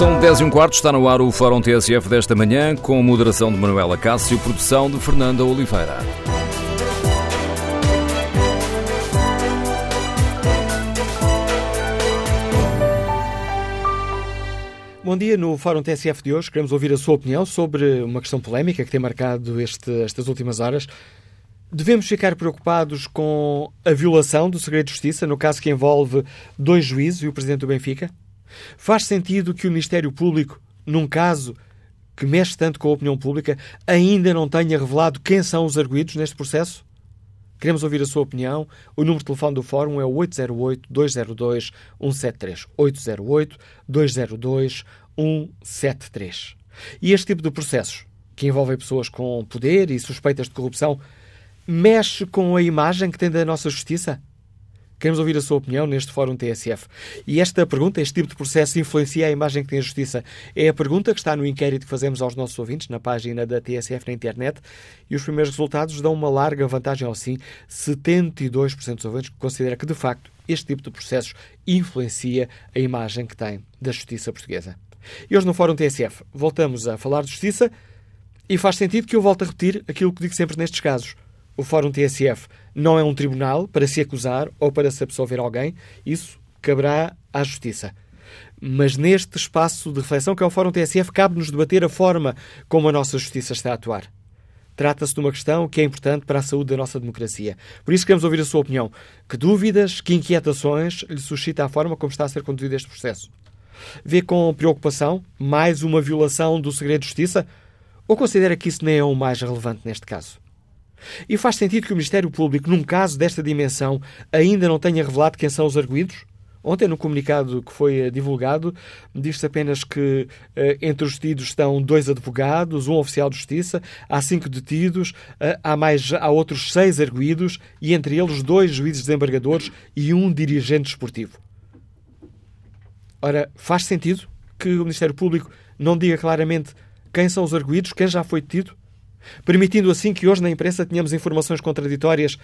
São 10 e um quarto, está no ar o Fórum TSF desta manhã, com moderação de Manuela Cássio, produção de Fernanda Oliveira. Bom dia. No Fórum TSF de hoje queremos ouvir a sua opinião sobre uma questão polémica que tem marcado este, estas últimas horas. Devemos ficar preocupados com a violação do segredo de justiça, no caso que envolve dois juízes e o presidente do Benfica? Faz sentido que o Ministério Público, num caso que mexe tanto com a opinião pública, ainda não tenha revelado quem são os arguídos neste processo? Queremos ouvir a sua opinião. O número de telefone do Fórum é o 808-202-173. 808-202-173. E este tipo de processos, que envolvem pessoas com poder e suspeitas de corrupção, mexe com a imagem que tem da nossa justiça? Queremos ouvir a sua opinião neste Fórum TSF. E esta pergunta, este tipo de processo, influencia a imagem que tem a Justiça? É a pergunta que está no inquérito que fazemos aos nossos ouvintes na página da TSF na internet e os primeiros resultados dão uma larga vantagem ao sim. 72% dos ouvintes considera que, de facto, este tipo de processos influencia a imagem que tem da Justiça portuguesa. E hoje no Fórum TSF voltamos a falar de Justiça e faz sentido que eu volte a repetir aquilo que digo sempre nestes casos. O Fórum TSF não é um tribunal para se acusar ou para se absolver alguém. Isso caberá à Justiça. Mas neste espaço de reflexão que é o Fórum TSF, cabe-nos debater a forma como a nossa Justiça está a atuar. Trata-se de uma questão que é importante para a saúde da nossa democracia. Por isso queremos ouvir a sua opinião. Que dúvidas, que inquietações lhe suscita a forma como está a ser conduzido este processo? Vê com preocupação mais uma violação do segredo de justiça? Ou considera que isso nem é o mais relevante neste caso? E faz sentido que o Ministério Público, num caso desta dimensão, ainda não tenha revelado quem são os arguídos? Ontem, no comunicado que foi eh, divulgado, diz-se apenas que eh, entre os detidos estão dois advogados, um oficial de justiça, há cinco detidos, eh, há, mais, há outros seis arguídos e entre eles dois juízes desembargadores e um dirigente esportivo. Ora, faz sentido que o Ministério Público não diga claramente quem são os arguídos, quem já foi detido? Permitindo assim que hoje na imprensa tenhamos informações contraditórias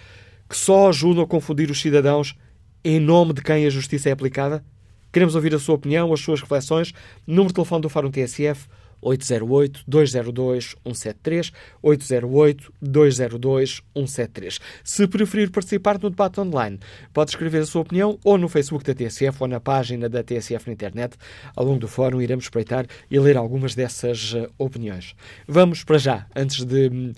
que só ajudam a confundir os cidadãos em nome de quem a justiça é aplicada? Queremos ouvir a sua opinião, as suas reflexões. Número de telefone do Fórum TSF 808-202-173, 808-202-173. Se preferir participar no debate online, pode escrever a sua opinião ou no Facebook da TSF ou na página da TSF na internet. Ao longo do fórum iremos espreitar e ler algumas dessas uh, opiniões. Vamos para já, antes de uh,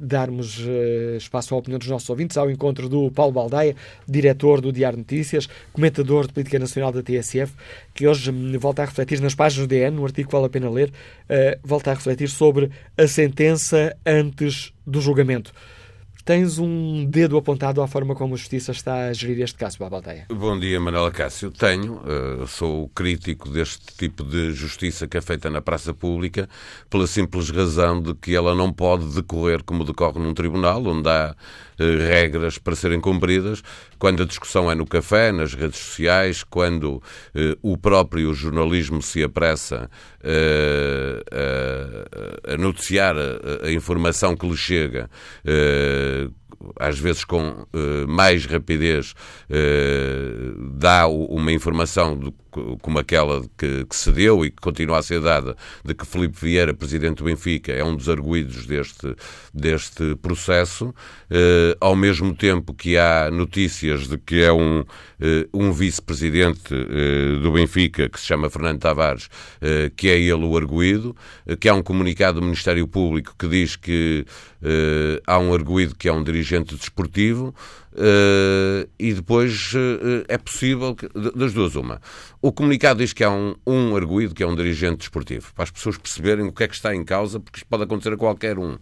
darmos uh, espaço à opinião dos nossos ouvintes, ao encontro do Paulo Baldaia, diretor do Diário Notícias, comentador de política nacional da TSF, que hoje um, volta a refletir nas páginas do DN, no artigo que vale a pena ler, uh, volta a refletir sobre a sentença antes do julgamento. Tens um dedo apontado à forma como a Justiça está a gerir este caso, Babalteia? Bom dia, Manuela Cássio. Tenho. Uh, sou crítico deste tipo de justiça que é feita na praça pública pela simples razão de que ela não pode decorrer como decorre num tribunal, onde há regras para serem cumpridas, quando a discussão é no café, nas redes sociais, quando uh, o próprio jornalismo se apressa a noticiar a, a, informação que lhe chega às vezes com uh, mais rapidez, uh, dá uma informação como aquela que, que, se deu e que continua a ser dada, de que Felipe Vieira, presidente do Benfica, é um dos arguídos deste, deste processo, uh, ao mesmo tempo que há notícias de que é um, um vice-presidente do Benfica, que se chama Fernando Tavares, que é ele o arguído, que há um comunicado do Ministério Público que diz que há um arguído que é um dirigente desportivo, Uh, e depois uh, é possível, que, das duas, uma. O comunicado diz que há um, um arguído que é um dirigente desportivo, para as pessoas perceberem o que é que está em causa, porque isto pode acontecer a qualquer um,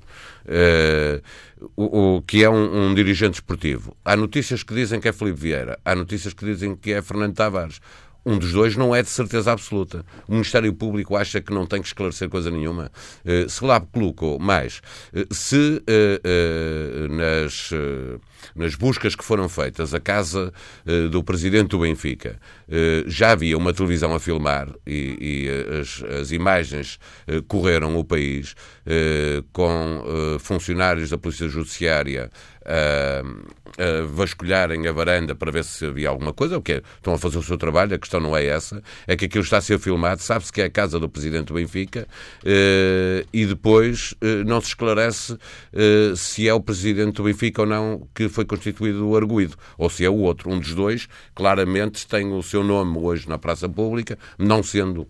o, o, que é um, um, dirigente desportivo. Há notícias que dizem que é Felipe Vieira, há notícias que dizem que é Fernando Tavares. Um dos dois não é de certeza absoluta. O Ministério Público acha que não tem que esclarecer coisa nenhuma. se lá colocou mais, se nas nas buscas que foram feitas, a casa uh, do presidente do Benfica, uh, já havia uma televisão a filmar e, e as, as, imagens correram o país com funcionários da Polícia Judiciária a, a vasculharem a varanda para ver se havia alguma coisa, o que é, estão a fazer o seu trabalho, a questão não é essa, é que aquilo está a ser filmado, sabe-se que é a casa do Presidente do Benfica eh, e depois eh, não se esclarece eh, se é o Presidente do Benfica ou não que foi constituído o arguído, ou se é o outro. Um dos dois, claramente, tem o seu nome hoje na praça pública, não sendo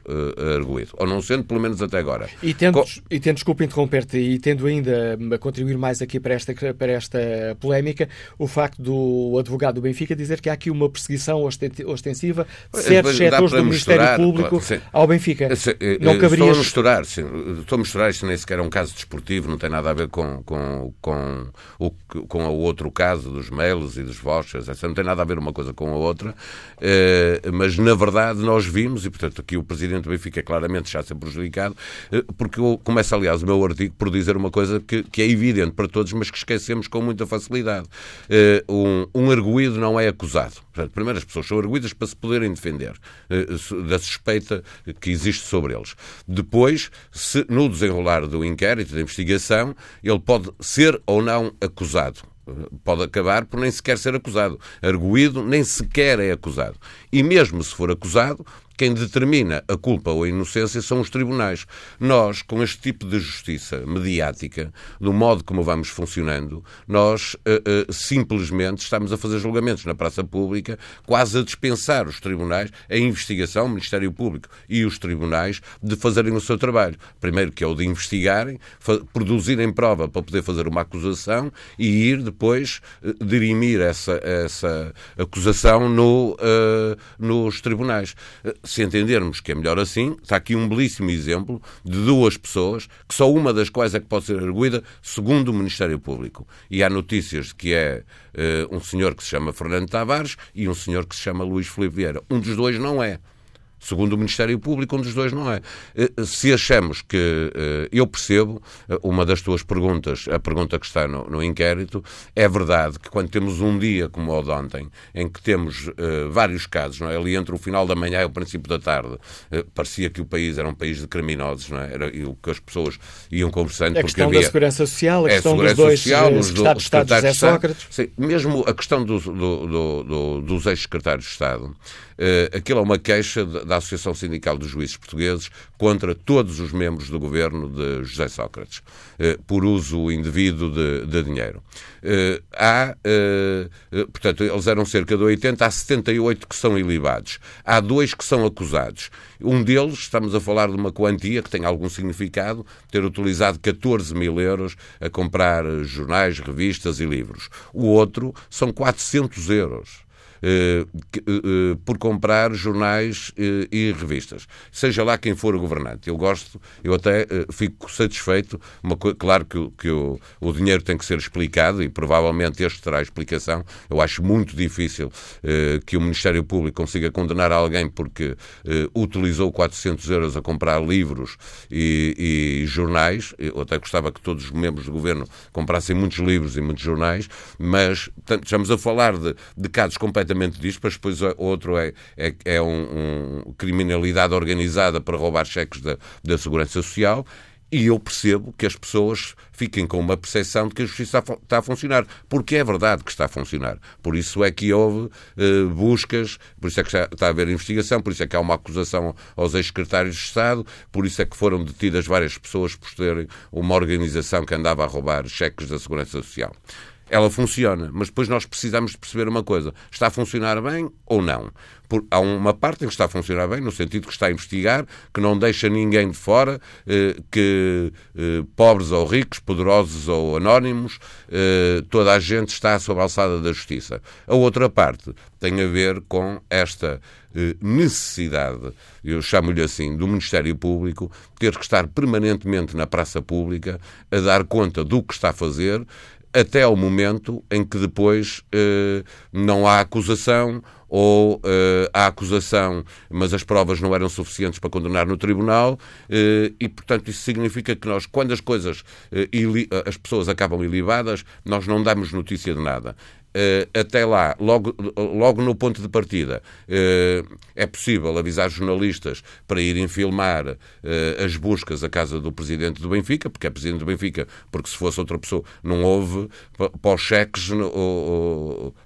arguído, ou não sendo, pelo menos até agora. E tendo, Com... e tendo desculpa interromper-te, e tendo ainda a contribuir mais aqui para esta, para esta polémica o facto do advogado do Benfica dizer que há aqui uma perseguição ostensiva de certos setores do Ministério Público ao Benfica. Eh, não caberia... Estou a misturar, sim, estou a misturar, isto nem sequer é um caso desportivo, não tem nada a ver com, com, com, o, com o outro caso dos mails e dos vouchers, essa não tem nada a ver uma coisa com a outra, eh, mas na verdade nós vimos, e portanto aqui o Presidente do Benfica claramente está a ser prejudicado, eh, porque eu começo aliás o meu artigo por dizer uma coisa que, que é evidente para todos, mas que esquecemos com muita facilidade. Uh, um, um arguído não é acusado. Portanto, primeiro as pessoas são arguídas para se poderem defender da suspeita que existe sobre eles. Depois, se no desenrolar do inquérito, da investigação, ele pode ser ou não acusado eh, pode acabar por nem sequer ser acusado. Arguído nem sequer é acusado. E mesmo se for acusado, quem determina a culpa ou a inocência são os tribunais. Nós, com este tipo de justiça mediática, do modo como vamos funcionando, nós uh, uh, simplesmente estamos a fazer julgamentos na praça pública, quase a dispensar os tribunais, a investigação, o Ministério Público e os tribunais, de fazerem o seu trabalho. Primeiro, que é o de investigarem, produzirem prova para poder fazer uma acusação e ir depois uh, dirimir essa, essa acusação no, nos tribunais se entendermos que é melhor assim, está aqui um belíssimo exemplo de duas pessoas, que só uma das quais é que pode ser arguída, segundo o Ministério Público. E há notícias de que é uh, um senhor que se chama Fernando Tavares e um senhor que se chama Luís Filipe Vieira. Um dos dois não é. Segundo o Ministério Público, um dos dois não é. Eh, se achamos que. Eh, eu percebo eh, uma das tuas perguntas, a pergunta que está no, no inquérito, é verdade que quando temos um dia como o de ontem, em que temos uh, vários casos, não é? ali entre o final da manhã e o princípio da tarde, uh, parecia que o país era um país de criminosos, não é? Era o que as pessoas iam conversando. A questão havia... da segurança social, a é, questão dos dois social, secretários do, de Estado, José Sócrates. Sim, mesmo a questão do, do, do, dos ex-secretários de Estado aquilo é uma queixa da Associação Sindical dos Juízes Portugueses contra todos os membros do governo de José Sócrates, uh, por uso indevido de, de dinheiro. Uh, há, portanto, eles eram cerca de 80, há 78 que são ilibados. Há dois que são acusados. Um deles, estamos a falar de uma quantia que tem algum significado, ter utilizado 14 mil euros a comprar jornais, revistas e livros. O outro são 400 euros. Eh, eh, por comprar jornais eh, e revistas, seja lá quem for o governante. Eu gosto, eu até fico satisfeito. Uma, claro que, que o, o dinheiro tem que ser explicado e provavelmente este terá explicação. Eu acho muito difícil que o Ministério Público consiga condenar alguém porque utilizou 400 euros a comprar livros e, e jornais. Eu até gostava que todos os membros do governo comprassem muitos livros e muitos jornais, mas estamos a falar de, de casos completamente completamente mas depois outro é, é, é um, um, criminalidade organizada para roubar cheques da, da Segurança Social. E eu percebo que as pessoas fiquem com uma percepção de que a justiça está a funcionar, porque é verdade que está a funcionar. Por isso é que houve uh, buscas, por isso é que está a haver investigação, por isso é que há uma acusação aos ex-secretários de Estado, por isso é que foram detidas várias pessoas por terem uma organização que andava a roubar cheques da Segurança Social ela funciona, mas depois nós precisamos de perceber uma coisa: está a funcionar bem ou não? Por, há uma parte em que está a funcionar bem, no sentido que está a investigar, que não deixa ninguém de fora, eh, que eh, pobres ou ricos, poderosos ou anónimos, eh, toda a gente está sob a alçada da justiça. A outra parte tem a ver com esta eh, necessidade, eu chamo-lhe assim, do Ministério Público ter que estar permanentemente na praça pública a dar conta do que está a fazer, até ao momento em que depois eh, não há acusação ou eh, há acusação, mas as provas não eram suficientes para condenar no tribunal, eh, e portanto isso significa que nós, quando as coisas, as pessoas acabam ilibadas, nós não damos notícia de nada. Uh, até lá, logo, logo no ponto de partida, uh, é possível avisar jornalistas para irem filmar uh, as buscas à casa do presidente do Benfica, porque é presidente do Benfica, porque se fosse outra pessoa, não houve para os cheques,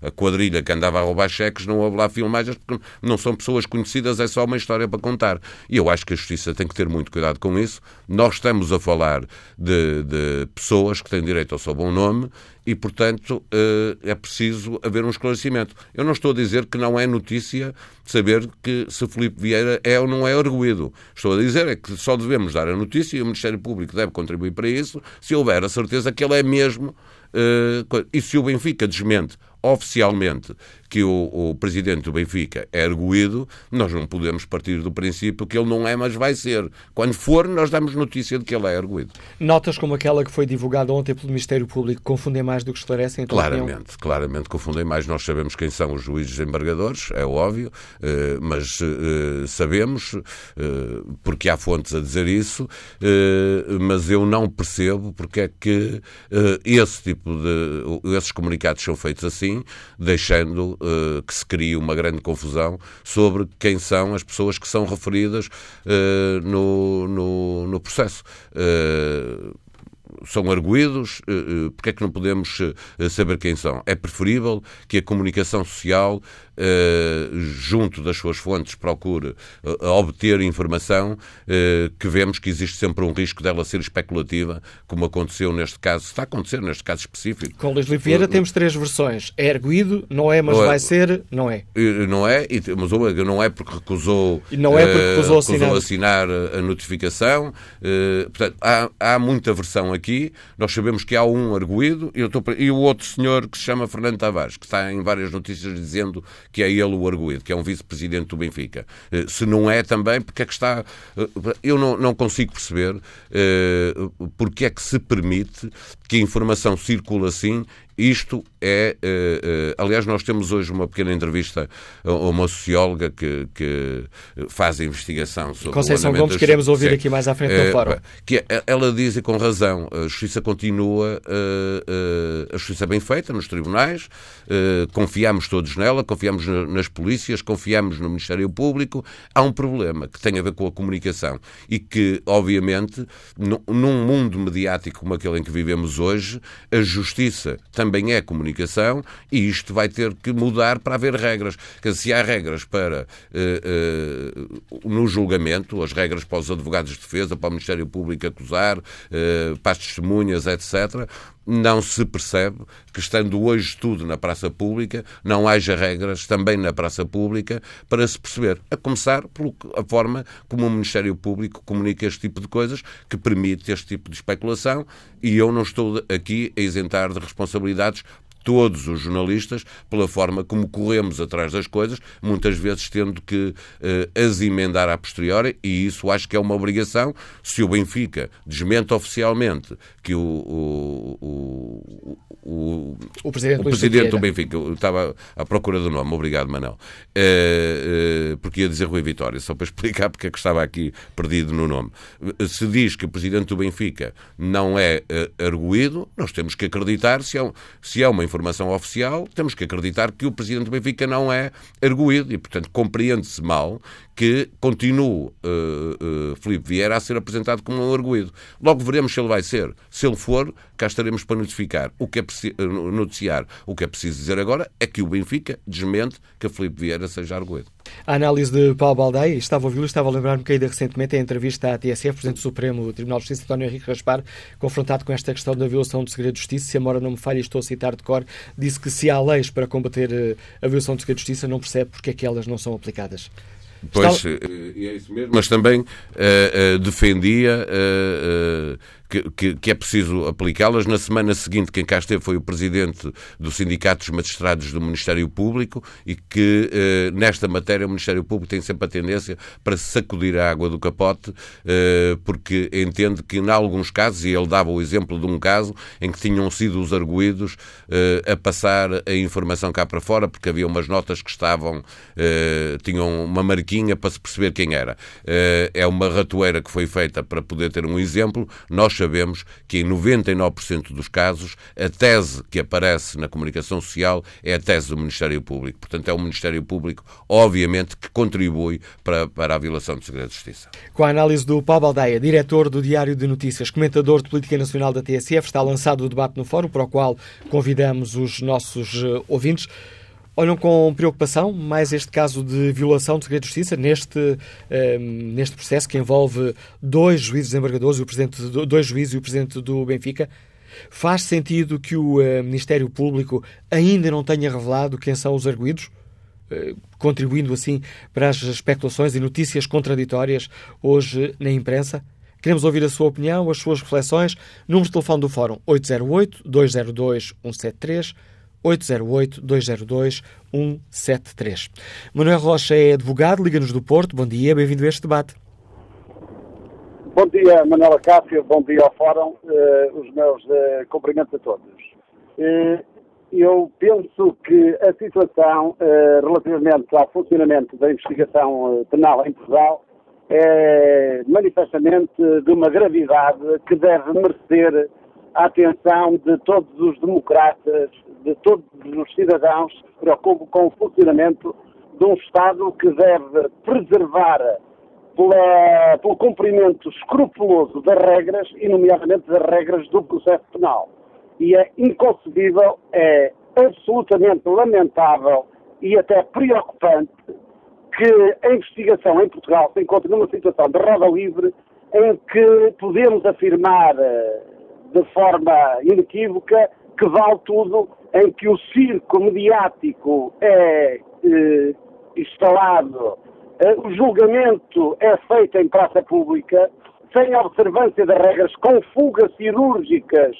a quadrilha que andava a roubar cheques, não houve lá filmagens, porque não são pessoas conhecidas, é só uma história para contar. E eu acho que a justiça tem que ter muito cuidado com isso. Nós estamos a falar de, de pessoas que têm direito ao seu bom nome e, portanto, eh, é preciso haver um esclarecimento. Eu não estou a dizer que não é notícia saber que se Filipe Vieira é ou não é arguído. Estou a dizer é que só devemos dar a notícia e o Ministério Público deve contribuir para isso se houver a certeza que ele é mesmo. Eh, e se o Benfica desmente oficialmente que o, o, presidente do Benfica é arguído, nós não podemos partir do princípio que ele não é, mas vai ser. Quando for, nós damos notícia de que ele é arguído. Notas como aquela que foi divulgada ontem pelo Ministério Público confundem mais do que esclarecem? Claramente, opinião? claramente confundem mais. Nós sabemos quem são os juízes embargadores, é óbvio, eh, mas eh, sabemos, eh, porque há fontes a dizer isso, mas eu não percebo porque é que esse tipo de. esses comunicados são feitos assim, deixando uh, que se crie uma grande confusão sobre quem são as pessoas que são referidas uh, no, no, no, processo. Uh, são arguídos, porque é que não podemos saber quem são? É preferível que a comunicação social junto das suas fontes, procure uh, obter informação, uh, que vemos que existe sempre um risco dela ser especulativa, como aconteceu neste caso, está a acontecer neste caso específico. Com Luís Oliveira temos três versões. É erguido, não é, mas não vai é, ser, não é. Não é, mas não é porque recusou, não é porque recusou, recusou assinar, a notificação. portanto, há, há muita versão aqui. Nós sabemos que há um arguído e, estou, e o outro senhor que se chama Fernando Tavares, que está em várias notícias dizendo que é ele o arguído, que é um vice-presidente do Benfica. Eh, se não é também, porque é que está. Eh, eu não, não consigo perceber uh, porque é que se permite que a informação circule assim isto é. Uh, uh, aliás, nós temos hoje uma pequena entrevista a uma socióloga que, que faz a investigação sobre. Conceição Gomes, queremos ouvir aqui mais à frente uh, do fórum. Que ela diz, e com razão, a justiça continua, a justiça bem feita nos tribunais, confiamos todos nela, confiamos nas polícias, confiamos no Ministério Público. Há um problema que tem a ver com a comunicação e que, obviamente, num mundo mediático como aquele em que vivemos hoje, a justiça também é comunicação e isto vai ter que mudar para haver regras. Dizer, se há regras para uh, uh, no julgamento, as regras para os advogados de defesa, para o Ministério Público acusar, uh, para as testemunhas, etc., não se percebe que, estando hoje tudo na praça pública, não haja regras também na praça pública para se perceber. A começar pela forma como o Ministério Público comunica este tipo de coisas, que permite este tipo de especulação, e eu não estou aqui a isentar de responsabilidades todos os jornalistas pela forma como corremos atrás das coisas, muitas vezes tendo que uh, as emendar a posteriori, e isso acho que é uma obrigação. Se o Benfica desmente oficialmente que o, o, o, o presidente, presidente do Benfica, eu estava à procura do nome, obrigado Manel, uh, uh, porque ia dizer Rui Vitória, só para explicar porque é que estava aqui perdido no nome. Se diz que o presidente do Benfica não é arguído, nós temos que acreditar se é, se é uma informação oficial, temos que acreditar que o presidente do Benfica não é arguído e, portanto, compreende-se mal que continue uh, uh, Filipe Vieira a ser apresentado como um arguído. Logo veremos se ele vai ser. Se ele for, cá estaremos para notificar. O que é eh, noticiar. O que é preciso dizer agora é que o Benfica desmente que Filipe Vieira seja arguído. A análise de Paulo Baldaia, estava a ouvi-lo, estava a lembrar-me que ainda recentemente, em entrevista à TSF, Presidente do Supremo Tribunal de Justiça, António Henrique Raspar, confrontado com esta questão da violação do segredo de justiça, se a Mora não me falha, estou a citar de cor, disse que se há leis para combater a violação do segredo de justiça, não percebe porque é que elas não são aplicadas. Pois, Está... Eh, é isso mesmo. Mas também uh, uh, defendia que, que, que é preciso aplicá-las. Na semana seguinte, quem cá esteve foi o presidente do Sindicato dos Magistrados do Ministério Público e que, eh, nesta matéria, o Ministério Público tem sempre a tendência para sacudir a água do capote, eh, porque entende que, em alguns casos, e ele dava o exemplo de um caso em que tinham sido os arguídos eh, a passar a informação cá para fora, porque havia umas notas que estavam, eh, tinham uma marquinha para se perceber quem era. Eh, é uma ratoeira que foi feita para poder ter um exemplo. Nós sabemos que em 99% dos casos a tese que aparece na comunicação social é a tese do Ministério Público. Portanto, é o Ministério Público, obviamente, que contribui para, para a violação do segredo de justiça. Com a análise do Paulo Baldeia, diretor do Diário de Notícias, comentador de política nacional da TSF, está lançado o debate no fórum, para o qual convidamos os nossos uh, ouvintes. Olham com preocupação mais este caso de violação de segredo de justiça neste, uh, neste processo que envolve dois juízes desembargadores, o presidente, dois juízes e o presidente do Benfica. Faz sentido que o uh, Ministério Público ainda não tenha revelado quem são os arguídos? contribuindo assim para as especulações e notícias contraditórias hoje na imprensa? Queremos ouvir a sua opinião, as suas reflexões. Número de telefone do Fórum 808-202-173, 808-202-173. Manuel Rocha é advogado, liga-nos do Porto. Bom dia, bem-vindo a este debate. Bom dia, Manuela Cássio, bom dia ao Fórum, uh, os meus uh, cumprimentos a todos. Uh, eu penso que a situação relativamente ao funcionamento da investigação penal em Portugal é manifestamente de uma gravidade que deve merecer a atenção de todos os democratas, de todos os cidadãos que se preocupam com o funcionamento de um Estado que deve preservar pela, pelo cumprimento escrupuloso das regras, e nomeadamente das regras do processo penal. E é inconcebível, é absolutamente lamentável e até preocupante que a investigação em Portugal se encontra numa situação de roda livre em que podemos afirmar de forma inequívoca que vale tudo, em que o circo mediático é eh, instalado, eh, o julgamento é feito em praça pública, sem observância das regras, com fugas cirúrgicas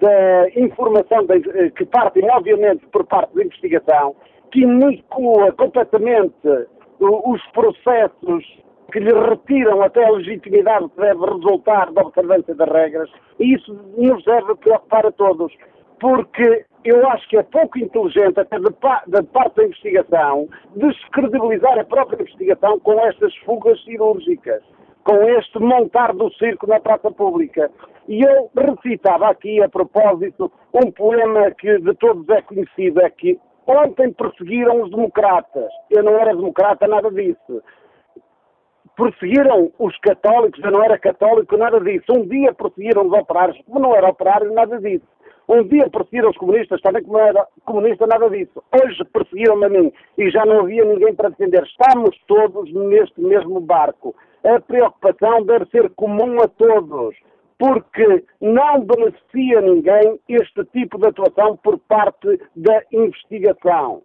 da informação de, eh, que partem, obviamente, por parte da investigação, que inocula completamente os processos que lhe retiram até a legitimidade que deve resultar da observância das regras, e isso nos deve preocupar a todos, porque eu acho que é pouco inteligente, até da parte da investigação, descredibilizar a própria investigação com estas fugas cirúrgicas, com este montar do circo na praça pública. E eu recitava aqui, a propósito, um poema que de todos é conhecido, é que Ontem perseguiram os democratas. Eu não era democrata, nada disso. Perseguiram os católicos, eu não era católico, nada disso. Um dia perseguiram os operários, como não era operário, nada disso. Um dia perseguiram os comunistas, também como era comunista, nada disso. Hoje perseguiram-me a mim e já não havia ninguém para defender. Estamos todos neste mesmo barco. A preocupação deve ser comum a todos porque não beneficia ninguém este tipo de atuação por parte da investigação.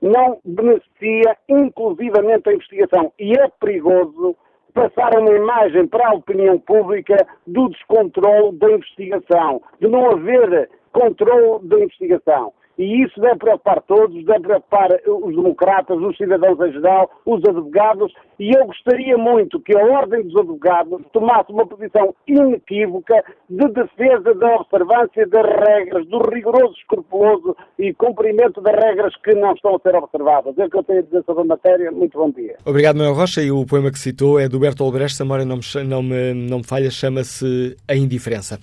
Não beneficia inclusivamente a investigação. E é perigoso passar uma imagem para a opinião pública do descontrole da investigação, de não haver controle da investigação. E isso deve preocupar todos, deve preocupar os democratas, os cidadãos em geral, os advogados, e eu gostaria muito que a Ordem dos Advogados tomasse uma posição inequívoca de defesa da observância das regras, do rigoroso, escrupuloso e cumprimento das regras que não estão a ser observadas. É o que eu tenho a dizer sobre a matéria. Muito bom dia. Obrigado, Manuel Rocha. E o poema que citou é do Bertolt Brecht, se a memória não me, não me, não me falha, chama-se A Indiferença.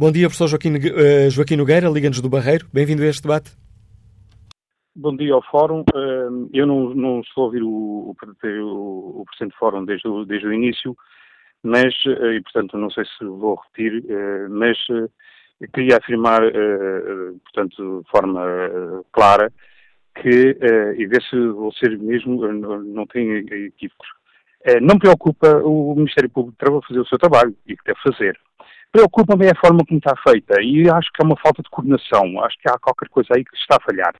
Bom dia, professor Joaquim, uh, Joaquim Nogueira, Liga-nos do Barreiro. Bem-vindo a este debate. Bom dia ao Fórum. Uh, eu não, não, estou a ouvir o, o, o Presidente do Fórum desde o, desde o início, mas, uh, e portanto não sei se vou repetir, mas queria afirmar, portanto, de forma clara, que, e ver se vou ser mesmo, não, não tenho equívocos, não preocupa o Ministério Público para fazer o seu trabalho e que deve fazer. Preocupa-me é a forma como está feita e acho que é uma falta de coordenação, acho que há qualquer coisa aí que está a falhar.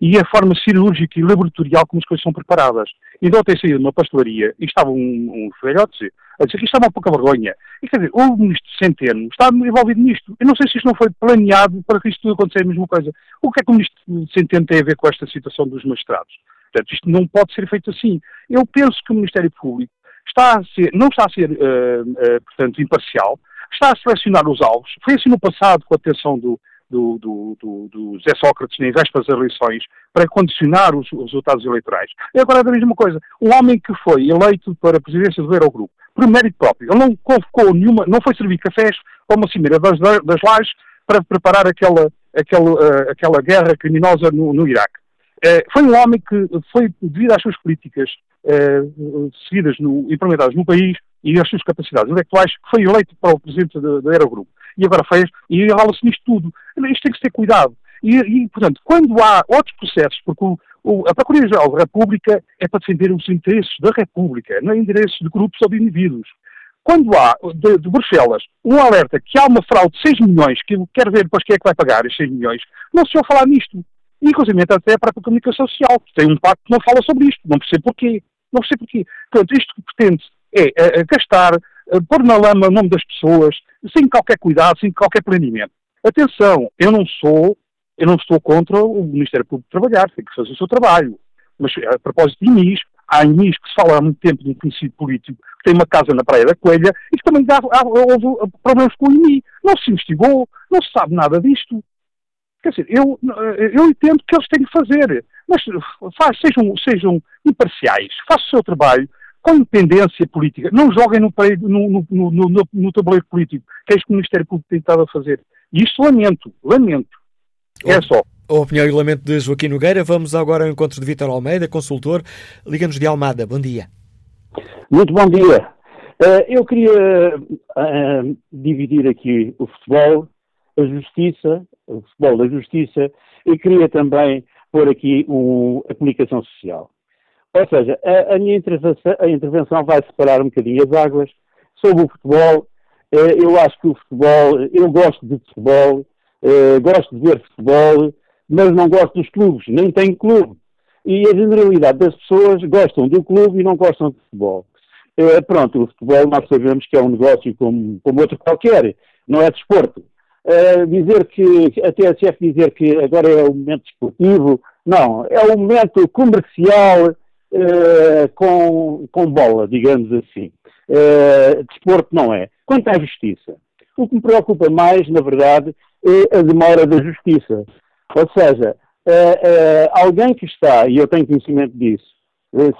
E a forma cirúrgica e laboratorial como as coisas são preparadas. Então tem saído de uma pastelaria e estava um, um velhote a dizer que isto é uma pouca vergonha. E quer dizer, o ministro Centeno está envolvido nisto. Eu não sei se isto não foi planeado para que isto tudo aconteça a mesma coisa. O que é que o ministro Centeno tem a ver com esta situação dos magistrados? Portanto, isto não pode ser feito assim. Eu penso que o Ministério Público está ser, não está a ser, uh, uh, portanto, imparcial, está a selecionar os alvos. Foi assim no passado, com a atenção do, do, do, do, do Zé Sócrates, em vésperas das eleições, para condicionar os, os, resultados eleitorais. E agora é a mesma coisa. Um homem que foi eleito para a presidência do Eurogrupo, por mérito próprio. Ele não convocou nenhuma, não foi servir cafés para uma cimeira das, das lajes para preparar aquela, aquela, uh, aquela guerra criminosa no, no Iraque. Uh, foi um homem que foi, devido às suas políticas uh, seguidas, no, implementadas no país e às suas capacidades intelectuais, foi eleito para o presidente da Aerogrupo. E agora fez, e enrola-se nisto tudo. Isto tem que ser cuidado. E, e, portanto, quando há outros processos, porque o, o, a Procuradoria-Geral da República é para defender os interesses da República, não é interesses de grupos ou de indivíduos. Quando há, de, de, Bruxelas, um alerta que há uma fraude de 6 milhões, que quer ver depois quem é que vai pagar esses 6 milhões, não se ouve falar nisto. Inclusive, até para a comunicação social, que tem um pacto que não fala sobre isto. Não percebo porquê. Não percebo porquê. Portanto, isto que pretende é a, a gastar, a pôr na lama o nome das pessoas, sem qualquer cuidado, sem qualquer planeamento. Atenção, eu não sou, eu não estou contra o Ministério Público Trabalhar, tem que fazer o seu trabalho. Mas a propósito de INIS, há INIS que se fala há muito tempo de um conhecido político que tem uma casa na Praia da Coelha e que também há, há, houve problemas com o INI. Não se investigou, não se sabe nada disto. Quer dizer, eu, eu entendo que eles têm que fazer, mas faz, sejam, sejam imparciais, façam o seu trabalho, com independência política. Não joguem no, no, no, no, no tabuleiro político, que é isso que o Ministério Público tem estado a fazer. E isto lamento, lamento. É só. A opinião e o lamento de Joaquim Nogueira. Vamos agora ao encontro de Vítor Almeida, consultor. Liga-nos de Almada. Bom dia. Muito bom dia. Uh, eu queria uh, dividir aqui o futebol, a justiça, o futebol da justiça, e queria também pôr aqui o, a comunicação social. Ou seja, a, a minha a intervenção, vai separar um bocadinho as águas sobre o futebol. Eh, eu acho que o futebol, eu gosto de futebol, eh, gosto de ver futebol, mas não gosto dos clubes, nem tenho clube. E a generalidade das pessoas gostam do clube e não gostam de futebol. Eh, pronto, o futebol nós sabemos que é um negócio como, como outro qualquer, não é desporto. dizer que, a TSF dizer que agora é o momento desportivo, não, é o momento comercial uh, com, com bola, digamos assim. Uh, desporto não é. Quanto à justiça, o que me preocupa mais, na verdade, é a demora da justiça. Ou seja, uh, alguém que está, e eu tenho conhecimento disso,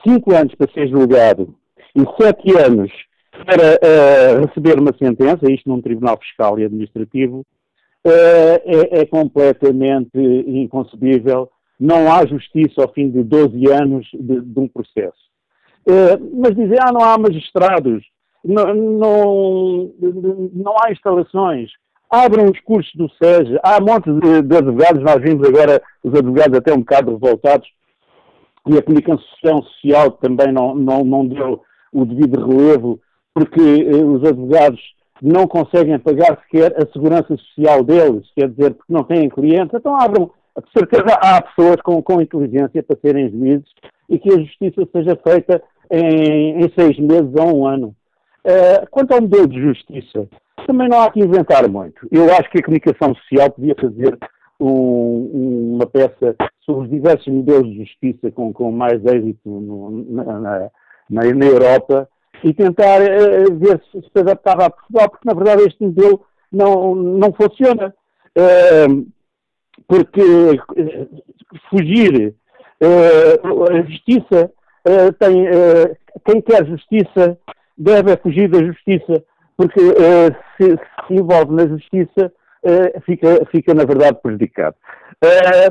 cinco anos para ser julgado e sete anos para receber uma sentença, isto num tribunal fiscal e administrativo, é, é completamente inconcebível não há justiça ao fim de 12 anos de, de um processo. Uh, mas dizer, ah, não há magistrados, não, não, não há instalações, abram os cursos do SES, há um monte de, de, advogados, nós vimos agora os advogados até um bocado revoltados, e a comunicação social também não, não, não deu o devido relevo, porque uh, os advogados não conseguem pagar sequer a segurança social deles, quer dizer, porque não têm clientes, então abram de certeza há pessoas com, com inteligência para serem juízes e que a justiça seja feita em, em seis meses ou um ano. Uh, quanto ao modelo de justiça, também não há que inventar muito. Eu acho que a comunicação social podia fazer um, uma peça sobre os diversos modelos de justiça com, com mais êxito no, na, na, na, Europa e tentar uh, ver se se adaptava a Portugal, porque na verdade este modelo não, não funciona. Uh, porque eh, fugir uh, a justiça uh, tem quem quer justiça deve fugir da justiça porque se, se envolve na justiça fica, fica na verdade prejudicado.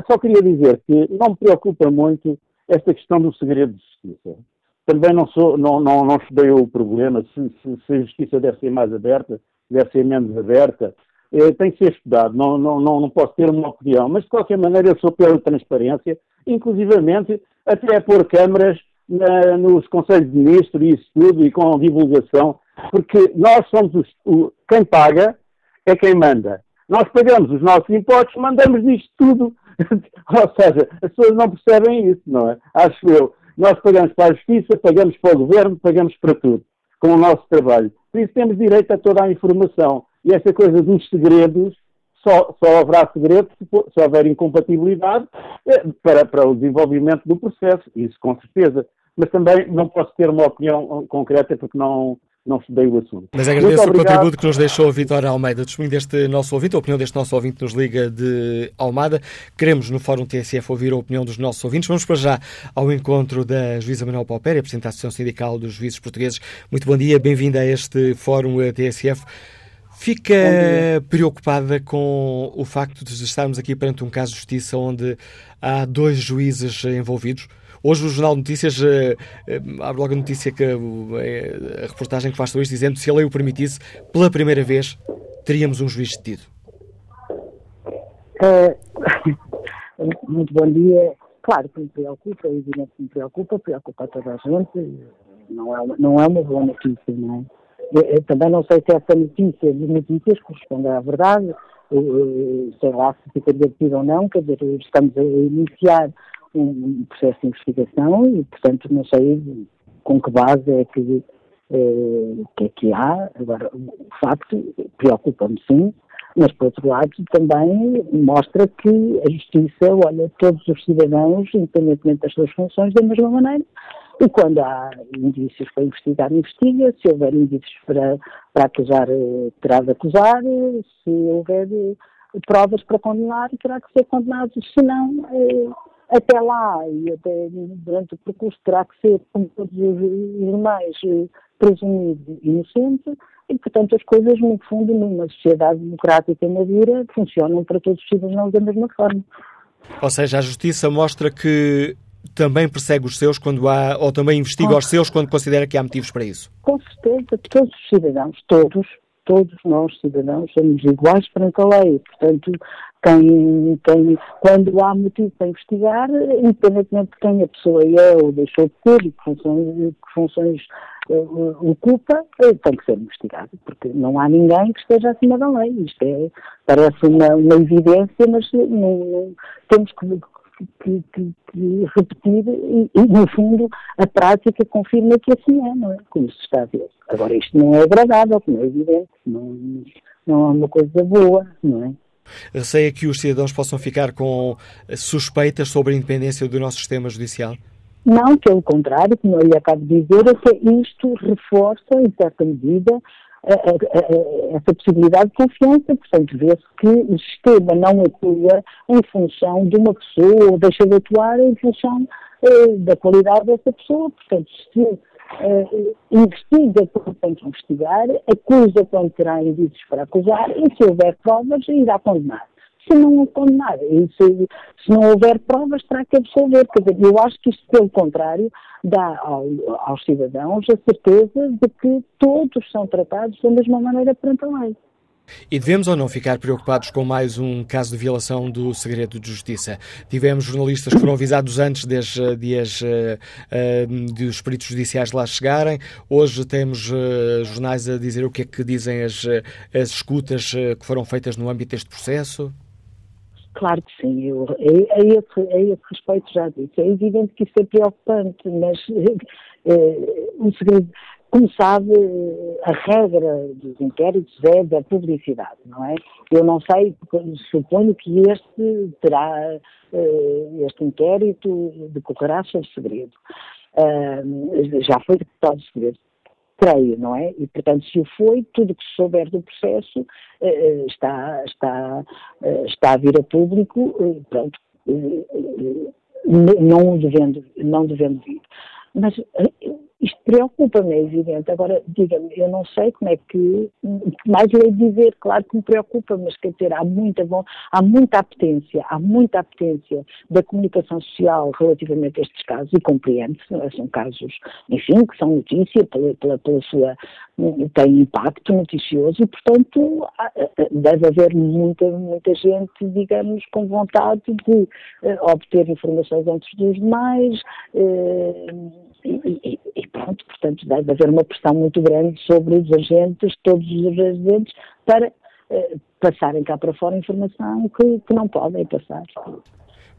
só queria dizer que não me preocupa muito esta questão do segredo de justiça. Também não, sou, não, não, não estudei o problema se, se, se a justiça deve ser mais aberta, deve ser menos aberta, eh, tem que ser estudado, não, não, não, não posso ter uma opinião, mas de qualquer maneira eu sou pela transparência, inclusivamente até pôr câmaras na, nos Conselhos de Ministros e isso tudo, e com divulgação, porque nós somos os, o, quem paga é quem manda. Nós pagamos os nossos impostos, mandamos isto tudo. Ou seja, as pessoas não percebem isso, não é? Acho eu. Nós pagamos para a justiça, pagamos para o governo, pagamos para tudo, com o nosso trabalho. Por isso temos direito a toda a informação. E essa coisa dos segredos, só, só haverá segredo se, se houver incompatibilidade eh, para, para o desenvolvimento do processo, isso com certeza. Mas também não posso ter uma opinião concreta porque não, não dê o assunto. Mas agradeço o contributo que nos deixou a Vitória Almeida. Testemunho deste nosso ouvinte, a opinião deste nosso ouvinte nos liga de Almada. Queremos no Fórum TSF ouvir a opinião dos nossos ouvintes. Vamos para já ao encontro da juíza Manuel Paupéria, Presidente da Associação Sindical dos Juízes Portugueses. Muito bom dia, bem-vinda a este Fórum TSF. Fica preocupada com o facto de estarmos aqui perante um caso de justiça onde há dois juízes envolvidos? Hoje o Jornal de Notícias uh, uh, abre logo a notícia que uh, a reportagem que faz sobre isto dizendo que se a lei o permitisse, pela primeira vez teríamos um juiz detido. muito bom dia. Claro que me preocupa, é evidente que me preocupa, preocupa toda a gente. Não é uma, não é uma boa notícia, não é? Eu, também não sei se essa notícia de notícias corresponde à verdade, sei lá se fica divertido ou não, quer dizer, estamos a iniciar um processo de investigação e, portanto, não sei com que base é que, é, que, é que há. Agora, o facto preocupa-me sim, mas, por outro lado, também mostra que a justiça olha todos os cidadãos, independentemente das suas funções, da mesma maneira. E quando há indícios para investigar, investiga. Se houver indícios para, para acusar, eh, terá de acusar. Se houver eh, provas para condenar, terá que ser condenado. Se não, até lá e até durante o percurso terá que ser, como todos os demais, presumido inocente e, portanto, as coisas, no fundo, numa sociedade democrática e madura, funcionam para todos os cidadãos da mesma forma. Ou seja, a justiça mostra que também persegue os seus quando há, ou também investiga Com... os seus quando considera que há motivos para isso? Com certeza, todos os cidadãos, todos, todos nós, cidadãos, somos iguais perante a lei. Portanto, quem, quem, quando há motivo para investigar, independentemente de quem a pessoa é ou deixou de ser e que funções, que funções uh, ocupa, uh, tem que ser investigado, porque não há ninguém que esteja acima da lei. Isto é, parece uma, uma evidência, mas não, não, temos que, que, que, que repetir e, e, no fundo, a prática confirma que assim é, não é? Como se está a ver. Agora, isto não é agradável, como é evidente, não, não é uma coisa boa, não é? Receia que os cidadãos possam ficar com suspeitas sobre a independência do nosso sistema judicial? Não, pelo contrário, como eu lhe acabo de dizer, é que isto reforça, em certa medida, essa possibilidade de confiança. Portanto, vê-se que o sistema não atua em função de uma pessoa ou deixa de atuar em função eh, da qualidade dessa pessoa. Portanto, se uh, investiga quando tem que investigar, acusa quando terá indícios para acusar e, se houver provas, irá condenar. Se não condenar, se, se não houver provas, terá que absolver. Quer dizer, eu acho que isto, pelo contrário, dá ao, aos cidadãos a certeza de que todos são tratados da mesma maneira perante a lei. E devemos ou não ficar preocupados com mais um caso de violação do segredo de justiça? Tivemos jornalistas que foram avisados antes dos uh, dias uh, uh, dos peritos judiciais lá chegarem. Hoje temos jornais a dizer o que é que dizem as, as escutas que foram feitas no âmbito deste processo. Claro que sim, eu, a, a, esse, a esse respeito já disse. É evidente que isso é preocupante, mas o segredo como sabe, a regra dos inquéritos é da publicidade, não é? Eu não sei, suponho que este terá, este inquérito decorrerá sob segredo. Já foi decretado segredo, creio, não é? E, portanto, se o foi, tudo que se souber do processo eh, eh, está, está, está a vir a público, pronto, não devendo, não devendo vir. Mas isto preocupa-me, é evidente. Agora, diga-me, eu não sei como é que, mais lhe dizer, claro que me preocupa, mas quer dizer, há muita, há muita apetência, há muita apetência da comunicação social relativamente a estes casos, e compreende-se, é? são casos, enfim, que são notícia pela, pela, pela sua, têm impacto noticioso e, portanto, deve haver muita, muita gente, digamos, com vontade de uh, obter informações antes dos demais, uh, e, e, pronto, portanto, deve haver uma pressão muito grande sobre os agentes, todos os agentes, para eh, passarem cá para fora informação que, que não podem passar.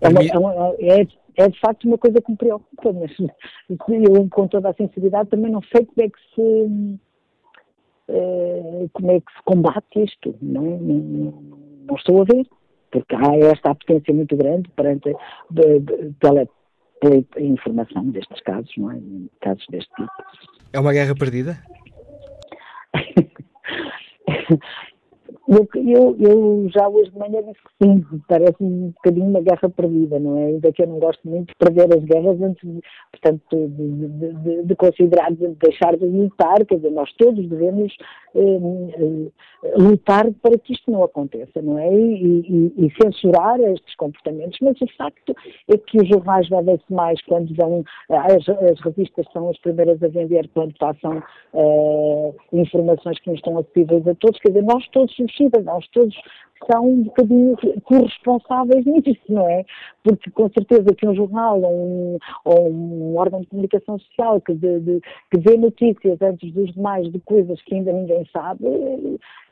É, uma, é, uma, é, é, de facto uma coisa que me preocupa, mas eu, com toda a sensibilidade, também não sei como é que se. Eh, como é que se combate isto, não, não, não estou a ver, porque há esta apetência muito grande perante, de, de, pela, a informação destes casos, não é? Casos deste tipo. É uma guerra perdida? Eu, eu, já hoje de manhã disse que sim, parece um bocadinho uma guerra perdida, não é? Ainda que eu não gosto muito de perder as guerras antes, de, portanto, de, de, de, considerar, de deixar de lutar, quer dizer, nós todos devemos eh, lutar para que isto não aconteça, não é? E, e, e, censurar estes comportamentos, mas o facto é que os jornais vendem-se mais quando vão, as, as, revistas são as primeiras a vender quando passam eh, informações que não estão acessíveis a todos, quer dizer, nós todos os cidadãos todos são um bocadinho corresponsáveis nisso, não é? Porque com certeza que um jornal ou um, ou um órgão de comunicação social que, de, de, que vê notícias antes dos demais de coisas que ainda ninguém sabe,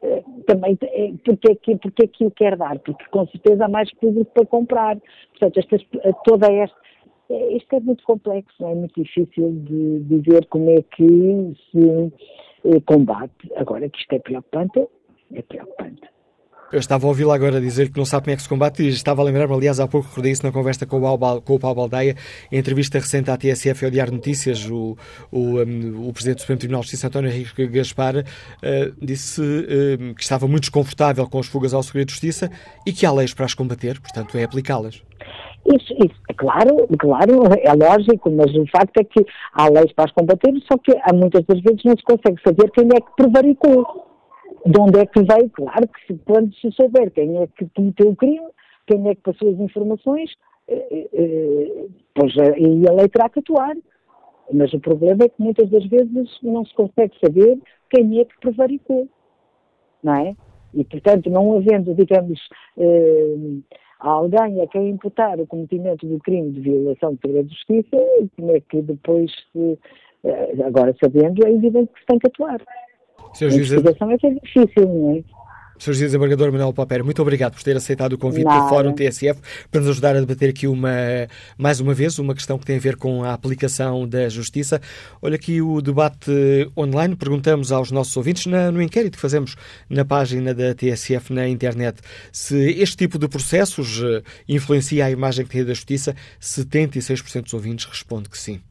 eh, também é, porque, é que, porque é que o quer dar? Porque com certeza há mais público para comprar. Portanto, esta, toda esta isto é muito complexo, é muito difícil de dizer como é que se eh, combate. Agora que isto é preocupante, é preocupante. Eu estava a ouvi-la agora dizer que não sabe como é que se combate e estava a lembrar-me, aliás, há pouco recordei isso na conversa com o, com o Paulo Baldeia, em entrevista recente à TSF e ao Diário Notícias, o, o, um, o Presidente do Supremo Tribunal de Justiça, António Henrique Gaspar, uh, disse uh, que estava muito desconfortável com as fugas ao Segredo de Justiça e que há leis para as combater, portanto é aplicá-las. Isso, isso, é claro, claro, é lógico, mas o facto é que há leis para as combater, só que há muitas das vezes não se consegue saber quem é que prevaricou de onde é que veio, claro que se, quando se souber quem é que cometeu o crime, quem é que passou as informações, eh, eh, pois aí a lei terá que atuar. Mas o problema é que muitas das vezes não se consegue saber quem é que prevaricou, não é? E, portanto, não havendo, digamos, eh, alguém a quem imputar o cometimento do crime de violação de segredo de justiça, como é que depois, eh, agora sabendo, é evidente que se tem que atuar. Sr. Juiz... A investigação é que é difícil, não é? Sr. Desembargador Manuel Papera, muito obrigado por ter aceitado o convite Nada. do Fórum TSF para nos ajudar a debater aqui uma, mais uma vez uma questão que tem a ver com a aplicação da justiça. Olha aqui o debate online. Perguntamos aos nossos ouvintes na, no inquérito que fazemos na página da TSF na internet se este tipo de processos eh, influencia a imagem que tem da justiça. 76% dos ouvintes responde que sim.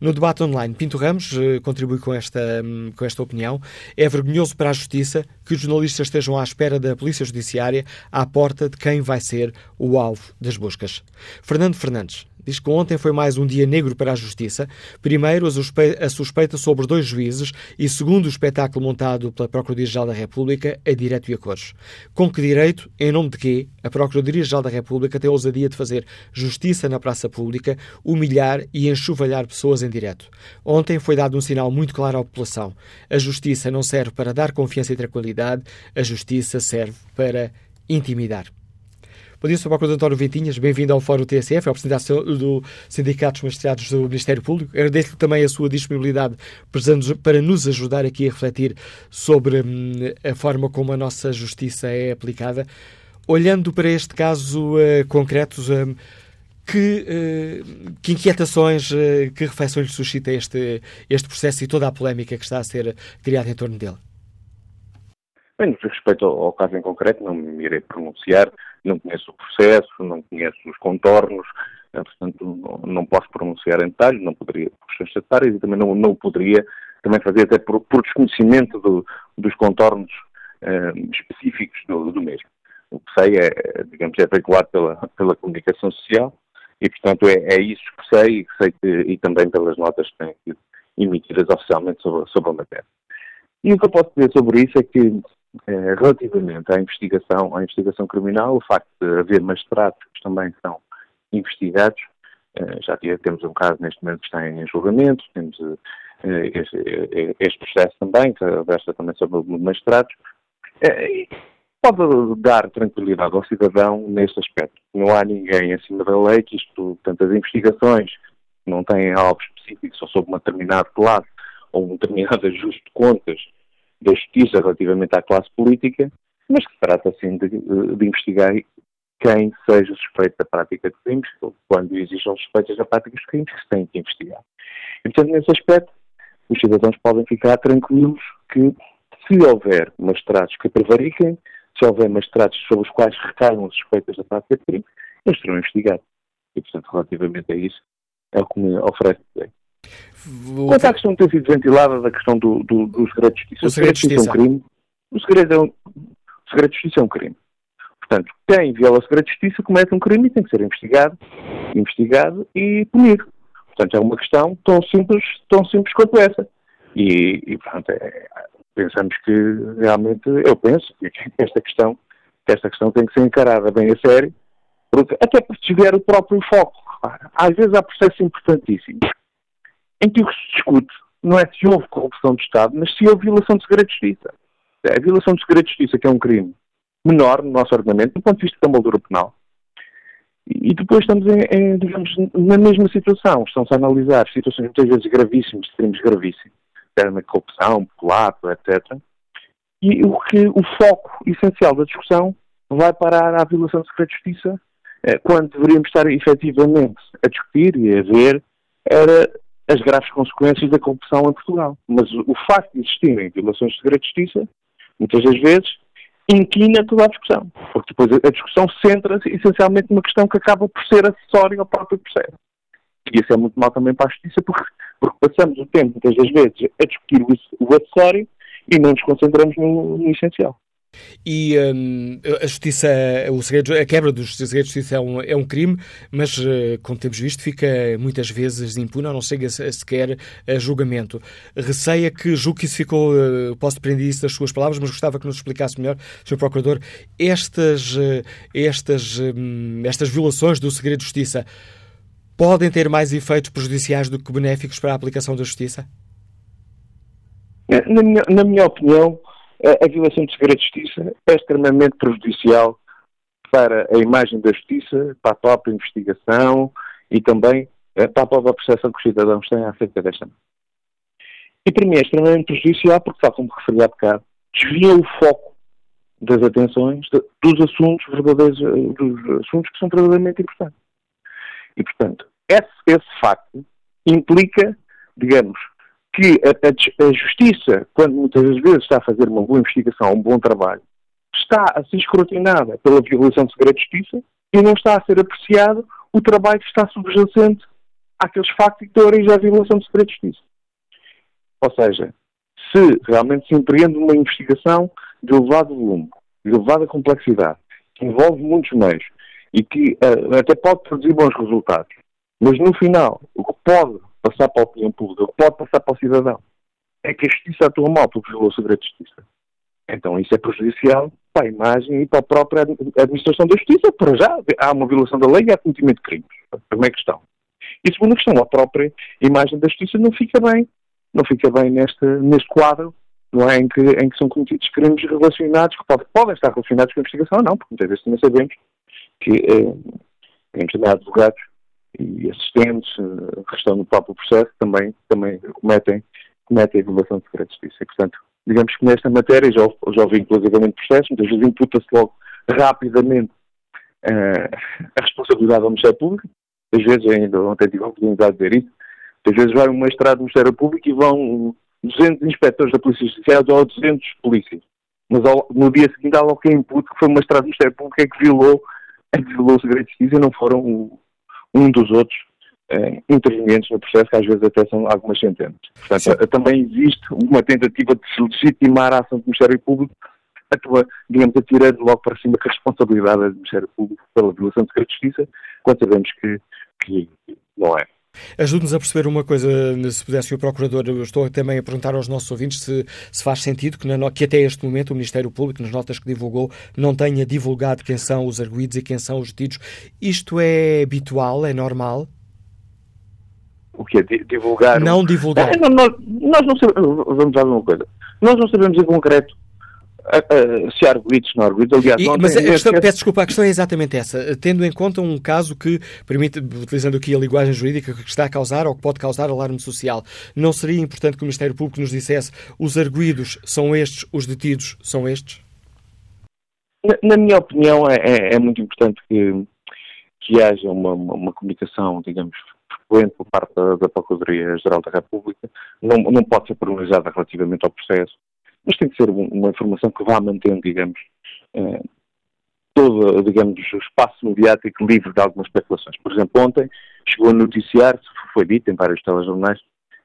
No debate online, Pinto Ramos eh, contribui com esta, hum, com esta opinião. É vergonhoso para a Justiça que os jornalistas estejam à espera da Polícia Judiciária à porta de quem vai ser o alvo das buscas. Fernando Fernandes Diz que ontem foi mais um dia negro para a Justiça. Primeiro, a suspeita sobre dois juízes e, segundo o espetáculo montado pela Procuradoria-Geral da República, a direto e a cores. Com que direito, em nome de quê, a Procuradoria-Geral da República tem a ousadia de fazer justiça na praça pública, humilhar e enxovalhar pessoas em direto? Ontem foi dado um sinal muito claro à população. A justiça não serve para dar confiança e tranquilidade, a justiça serve para intimidar. Bom dia, Sr. Procurador António Ventinhas, bem-vindo ao Fórum TSF, ao presidente do Sindicato dos Magistrados do Ministério Público. Agradeço-lhe também a sua disponibilidade para nos ajudar aqui a refletir sobre hum, a forma como a nossa justiça é aplicada. Olhando para este caso uh, concreto, uh, que, uh, que, inquietações, uh, que reflexões suscita este, este processo e toda a polémica que está a ser criada em torno dele? Bem, no respeito ao, ao caso em concreto, não me irei pronunciar não conheço o processo, não conheço os contornos, eh, portanto não, posso pronunciar em detalhe, não poderia por questões e também não, não poderia também fazer até por, por desconhecimento do, dos contornos eh, específicos do, do, mesmo. O que sei é, digamos, é veiculado pela, pela comunicação social e, portanto, é, é isso que sei e, sei que, e também pelas notas que têm sido emitidas oficialmente sobre, sobre a matéria. E o que eu posso dizer sobre isso é que eh, relativamente à investigação, à investigação criminal, o facto de haver magistrados que também são investigados, eh, já temos um caso neste momento que está em julgamento, temos eh, este, este processo também, que versa também sobre magistrados, pode dar tranquilidade ao cidadão neste aspecto. Não há ninguém acima da lei que isto, portanto, as investigações não têm algo específico só sobre uma determinada classe ou um determinado ajuste de contas da justiça relativamente à classe política, mas que trata, assim, de, de investigar quem seja suspeito da prática de crimes, quando existam suspeitas da prática de crimes, que se tem que investigar. E, portanto, nesse aspecto, os cidadãos podem ficar tranquilos que, se houver magistrados que prevariquem, se houver magistrados sobre os quais recaiam suspeitas da prática de crime, eles serão investigados. E, portanto, relativamente a isso, é o que me oferece dizer. Quanto à questão de ter sido ventilada da questão do, do, do segredo de justiça, o segredo de justiça é um crime, O segredo, é um, o segredo de justiça é um crime. Portanto, quem viola o segredo de justiça comete um crime e tem que ser investigado, investigado e punido. Portanto, é uma questão tão simples, tão simples quanto essa. E, e portanto, é, pensamos que realmente, eu penso que esta questão, que esta questão tem que ser encarada bem a sério, porque, até por desviar o próprio foco. Às vezes há processos importantíssimos em que o que se discute não é se houve corrupção de Estado, mas se houve violação de segredo de justiça. É a violação de segredo de justiça, que é um crime menor no nosso ordenamento, do ponto de vista da moldura penal. E depois estamos, em, em, digamos, na mesma situação. Estão-se a analisar situações muitas vezes gravíssimas, crimes gravíssimos, na corrupção, peculato, etc. E o, que, o foco essencial da discussão vai parar à violação de segredo de justiça, eh, quando deveríamos estar efetivamente a discutir e a ver era as graves consequências da corrupção em Portugal. Mas o facto de existirem violações de segredo de justiça, muitas das vezes, inquina toda a discussão. Porque depois a discussão centra-se essencialmente numa questão que acaba por ser acessória ao próprio processo. E isso é muito mal também para a justiça, porque, porque passamos o tempo, muitas das vezes, a discutir o, o acessório e não nos concentramos no, no essencial. E um, a justiça, o segredo, a quebra dos segredos de justiça é um, é um crime, mas, uh, como temos visto, fica muitas vezes impune ou não chega sequer a julgamento. Receia que, julgo que isso ficou, uh, posso depender isso das suas palavras, mas gostava que nos explicasse melhor, Sr. Procurador, estas, estas, um, estas violações do segredo de justiça podem ter mais efeitos prejudiciais do que benéficos para a aplicação da justiça? Na minha, na minha opinião, a, violação de segredo de justiça é extremamente prejudicial para a imagem da justiça, para a própria investigação e também eh, para a própria percepção que os cidadãos têm acerca desta. E para mim é extremamente prejudicial porque, tal como referi há bocado, desvia o foco das atenções dos assuntos verdadeiros, eh, dos assuntos que são verdadeiramente importantes. E, portanto, esse, esse facto implica, digamos, que a, a, a, justiça, quando muitas vezes está a fazer uma boa investigação, um bom trabalho, está a ser escrutinada pela violação de segredo de justiça e não está a ser apreciado o trabalho que está subjacente àqueles factos que origem à violação de segredo de justiça. Ou seja, se realmente se empreende uma investigação de elevado volume, de elevada complexidade, que envolve muitos meios e que uh, até pode produzir bons resultados, mas no final, o que pode passar para a opinião pública, pode passar para o cidadão, é que a justiça atua mal porque violou segredo de justiça. Então isso é prejudicial para a imagem e para a própria administração da justiça. Para já, há uma violação da lei e há cometimento de crimes. Primeira questão. E segunda questão, a própria imagem da justiça não fica bem. Não fica bem neste, neste quadro não é, em, que, em que são cometidos crimes relacionados, que pode, podem estar relacionados com a investigação ou não, porque muitas vezes também sabemos que eh, temos também advogados e assistentes uh, que estão no próprio processo também, também cometem, cometem a violação de segredo de justiça. E, portanto, digamos que nesta matéria, já, já ouvi inclusivamente processos, muitas vezes imputa-se logo rapidamente uh, a responsabilidade ao Ministério Público, às vezes, ainda ontem tive a oportunidade de ver isso, às vezes vai um magistrado do Ministério Público e vão 200 inspectores da Polícia Judiciária ou 200 polícias. Mas ao, no dia seguinte há logo quem impute que foi um magistrado do Ministério Público é que violou, é que violou o segredo de justiça e não foram um dos outros eh, intervenientes no processo, que às vezes até são algumas centenas. Portanto, Sim. também existe uma tentativa de se legitimar a ação do Ministério Público, atua, digamos, atirando logo para cima a responsabilidade do Ministério Público pela violação de justiça, quando sabemos que, que não é. Ajude-nos a perceber uma coisa, se pudesse o Procurador, eu estou também a perguntar aos nossos ouvintes se, se faz sentido que, na, que, até este momento o Ministério Público, nas notas que divulgou, não tenha divulgado quem são os arguídos e quem são os detidos. Isto é habitual, é normal? O que é divulgar? Não divulgar. É, nós, nós não sabemos, vamos dizer uma coisa, nós não sabemos em concreto se há arguidos, não há arguidos. Aliás, e, mas a questão, peço desculpa, a questão é exatamente essa. Tendo em conta um caso que permite, utilizando aqui a linguagem jurídica, que está a causar ou que pode causar alarme social, não seria importante que o Ministério Público nos dissesse os arguídos são estes, os detidos são estes? Na, na minha opinião, é, é, é, muito importante que, que haja uma, uma, uma comunicação, digamos, frequente por parte da, da Procuradoria-Geral da República. Não, não pode ser pormenorizada relativamente ao processo mas tem que ser uma informação que vá mantendo, digamos, eh, todo, digamos, o espaço mediático livre de algumas especulações. Por exemplo, ontem chegou a noticiar, foi dito em vários telejornais,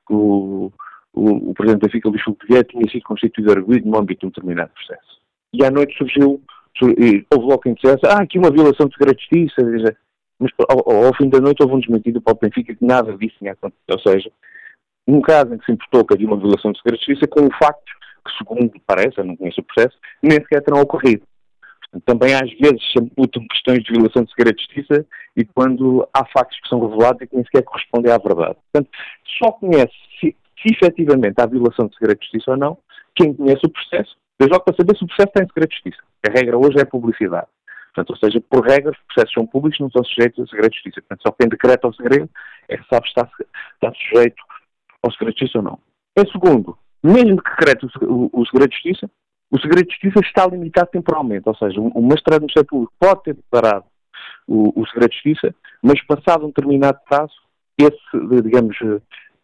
que o, o, o Presidente da FICA, Luís Filipe tinha sido constituído arguido no âmbito de um determinado processo. E à noite surgiu, houve logo quem ah, aqui uma violação de segredo de justiça, mas ao, ao, fim da noite houve um desmentido para o Benfica que nada disso tinha acontecido. Ou seja, um caso em que se importou que havia uma violação de segredo de justiça com o facto que, segundo parece, eu não conheço o processo, nem sequer terão ocorrido. Portanto, também às vezes se imputam questões de violação de segredo de justiça e quando há factos que são revelados e que nem sequer correspondem à verdade. Portanto, só conhece se, se efetivamente há violação de segredo de justiça ou não quem conhece o processo. Eu jogo para saber se o processo tem segredo de justiça. A regra hoje é a publicidade. Portanto, ou seja, por regra, os processos são públicos, não são sujeitos a segredo de justiça. Portanto, só quem decreta o segredo é que sabe se está, está sujeito ao segredo de justiça ou não. Em segundo, mesmo que decrete o, o, o segredo de justiça, o segredo de justiça está limitado temporalmente, ou seja, o magistrado do Ministério pode ter declarado o, o segredo de justiça, mas passado um determinado prazo, esse, digamos,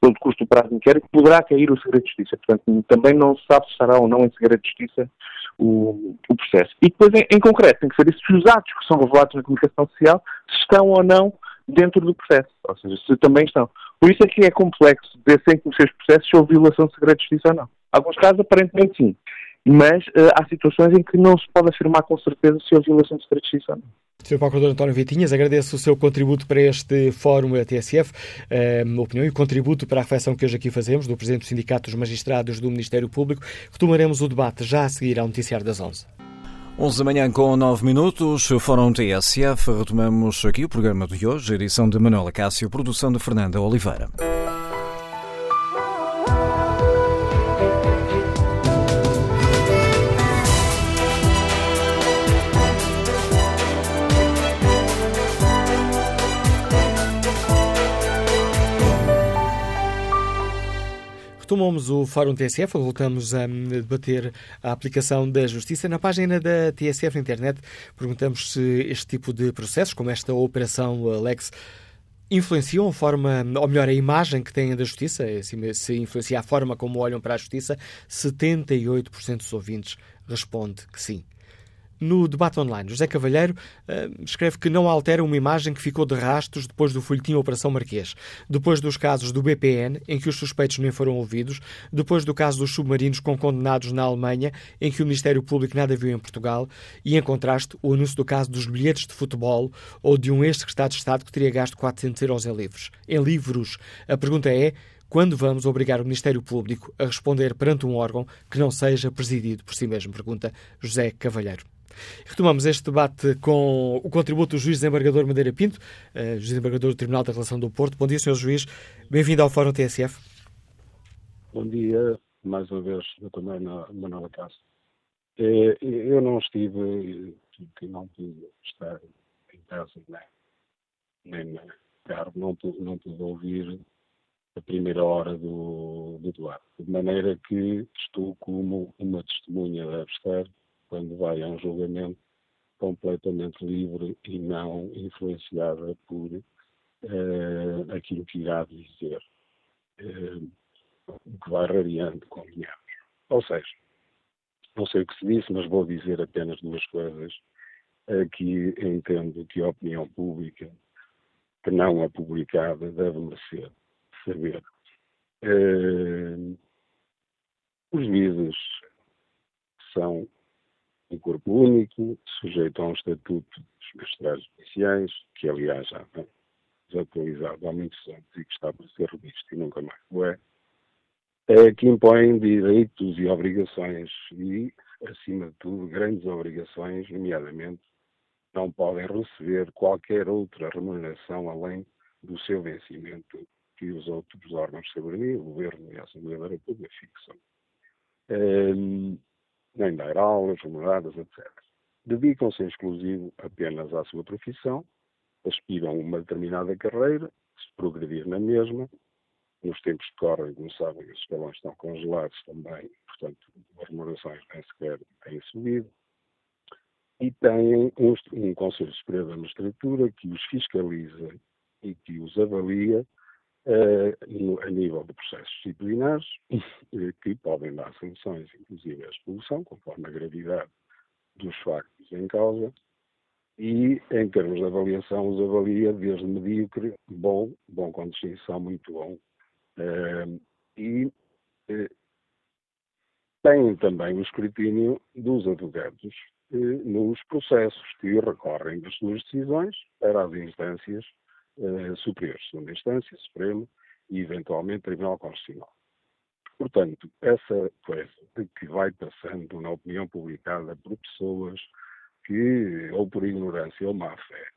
pelo decurso do prazo de inquérito, poderá cair o segredo de justiça. Portanto, também não se sabe se estará ou não em segredo de justiça o, o processo. E depois, em, em, concreto, tem que saber se os atos que são revelados na comunicação social estão ou não dentro do processo, ou seja, se também estão. Por isso é que é complexo ver sem conhecer os processos houve violação de segredo de justiça ou não. Alguns casos, aparentemente sim, mas uh, há situações em que não se pode afirmar com certeza se houve violação de segredo de justiça ou não. Sr. Procurador António Vitinhas, agradeço o seu contributo para este Fórum TSF, uh, opinião e contributo para a reflexão que hoje aqui fazemos do Presidente do Sindicato dos Magistrados do Ministério Público. Retomaremos o debate já a seguir ao Noticiário das 11. 11 da manhã com 9 minutos, Fórum TSF. Retomamos aqui o programa de hoje, edição de Manuela Cássio, produção de Fernanda Oliveira. Retomamos o Fórum TSF, voltamos a hum, debater a aplicação da justiça. Na página da TSF internet, perguntamos se este tipo de processos, como esta operação Alex, influenciam a forma, ou melhor, a imagem que têm da justiça, se influencia a forma como olham para a justiça. 78% dos ouvintes responde que sim. No debate online, José Cavalheiro uh, escreve que não altera uma imagem que ficou de rastros depois do folhetim Operação Marquês, depois dos casos do BPN, em que os suspeitos nem foram ouvidos, depois do caso dos submarinos com condenados na Alemanha, em que o Ministério Público nada viu em Portugal, e, em contraste, o anúncio do caso dos bilhetes de futebol ou de um ex-secretário de Estado que teria gasto 400 euros em livros. Em livros. A pergunta é quando vamos obrigar o Ministério Público a responder perante um órgão que não seja presidido por si mesmo? Pergunta José Cavalheiro. Retomamos este debate com o contributo do juiz desembargador Madeira Pinto, uh, juiz desembargador do Tribunal da Relação do Porto. Bom dia, Sr. Juiz. Bem-vindo ao Fórum TSF. Bom dia, mais uma vez, eu também na Manuela Casa. Eh, eu não estive, não pude estar em casa, nem, nem carro, não pude, não pude ouvir a primeira hora do, do. De maneira que estou como uma testemunha deve estar quando vai a um julgamento completamente livre e não influenciada por uh, aquilo que irá dizer, uh, o que vai radiando, convenhamos. Ou seja, não sei o que se disse, mas vou dizer apenas duas coisas uh, que entendo que a opinião pública, que não a publicada, deve merecer saber. Uh, os juízes são um corpo único, sujeito a um estatuto dos magistrados judiciais, que aliás já está desatualizado há muitos anos e que está para ser revisto e nunca mais o é, é que impõe direitos e obrigações e, acima de tudo, grandes obrigações, nomeadamente, não podem receber qualquer outra remuneração além do seu vencimento que os outros órgãos de soberania, o Governo e a Assembleia da República fixam. Um, nem dar aulas, remuneradas, etc. Dedicam-se exclusivo apenas à sua profissão, aspiram a uma determinada carreira, se progredir na mesma, nos tempos que correm, como sabem, os escalões estão congelados também, portanto, as remunerações nem sequer têm subido, e têm um, um Conselho Superior da Magistratura que os fiscaliza e que os avalia a nível de processos disciplinares, que podem dar sanções, inclusive a expulsão, conforme a gravidade dos factos em causa, e em termos de avaliação os avalia desde medíocre, bom, bom com distinção, muito bom. Uh, e eh, tem também o escrutínio dos advogados eh, nos processos que recorrem das suas decisões para as instâncias eh, superiores, segunda instância, Supremo e, eventualmente, Tribunal Constitucional. Portanto, essa coisa que vai passando na opinião publicada por pessoas que, ou por ignorância ou má fé,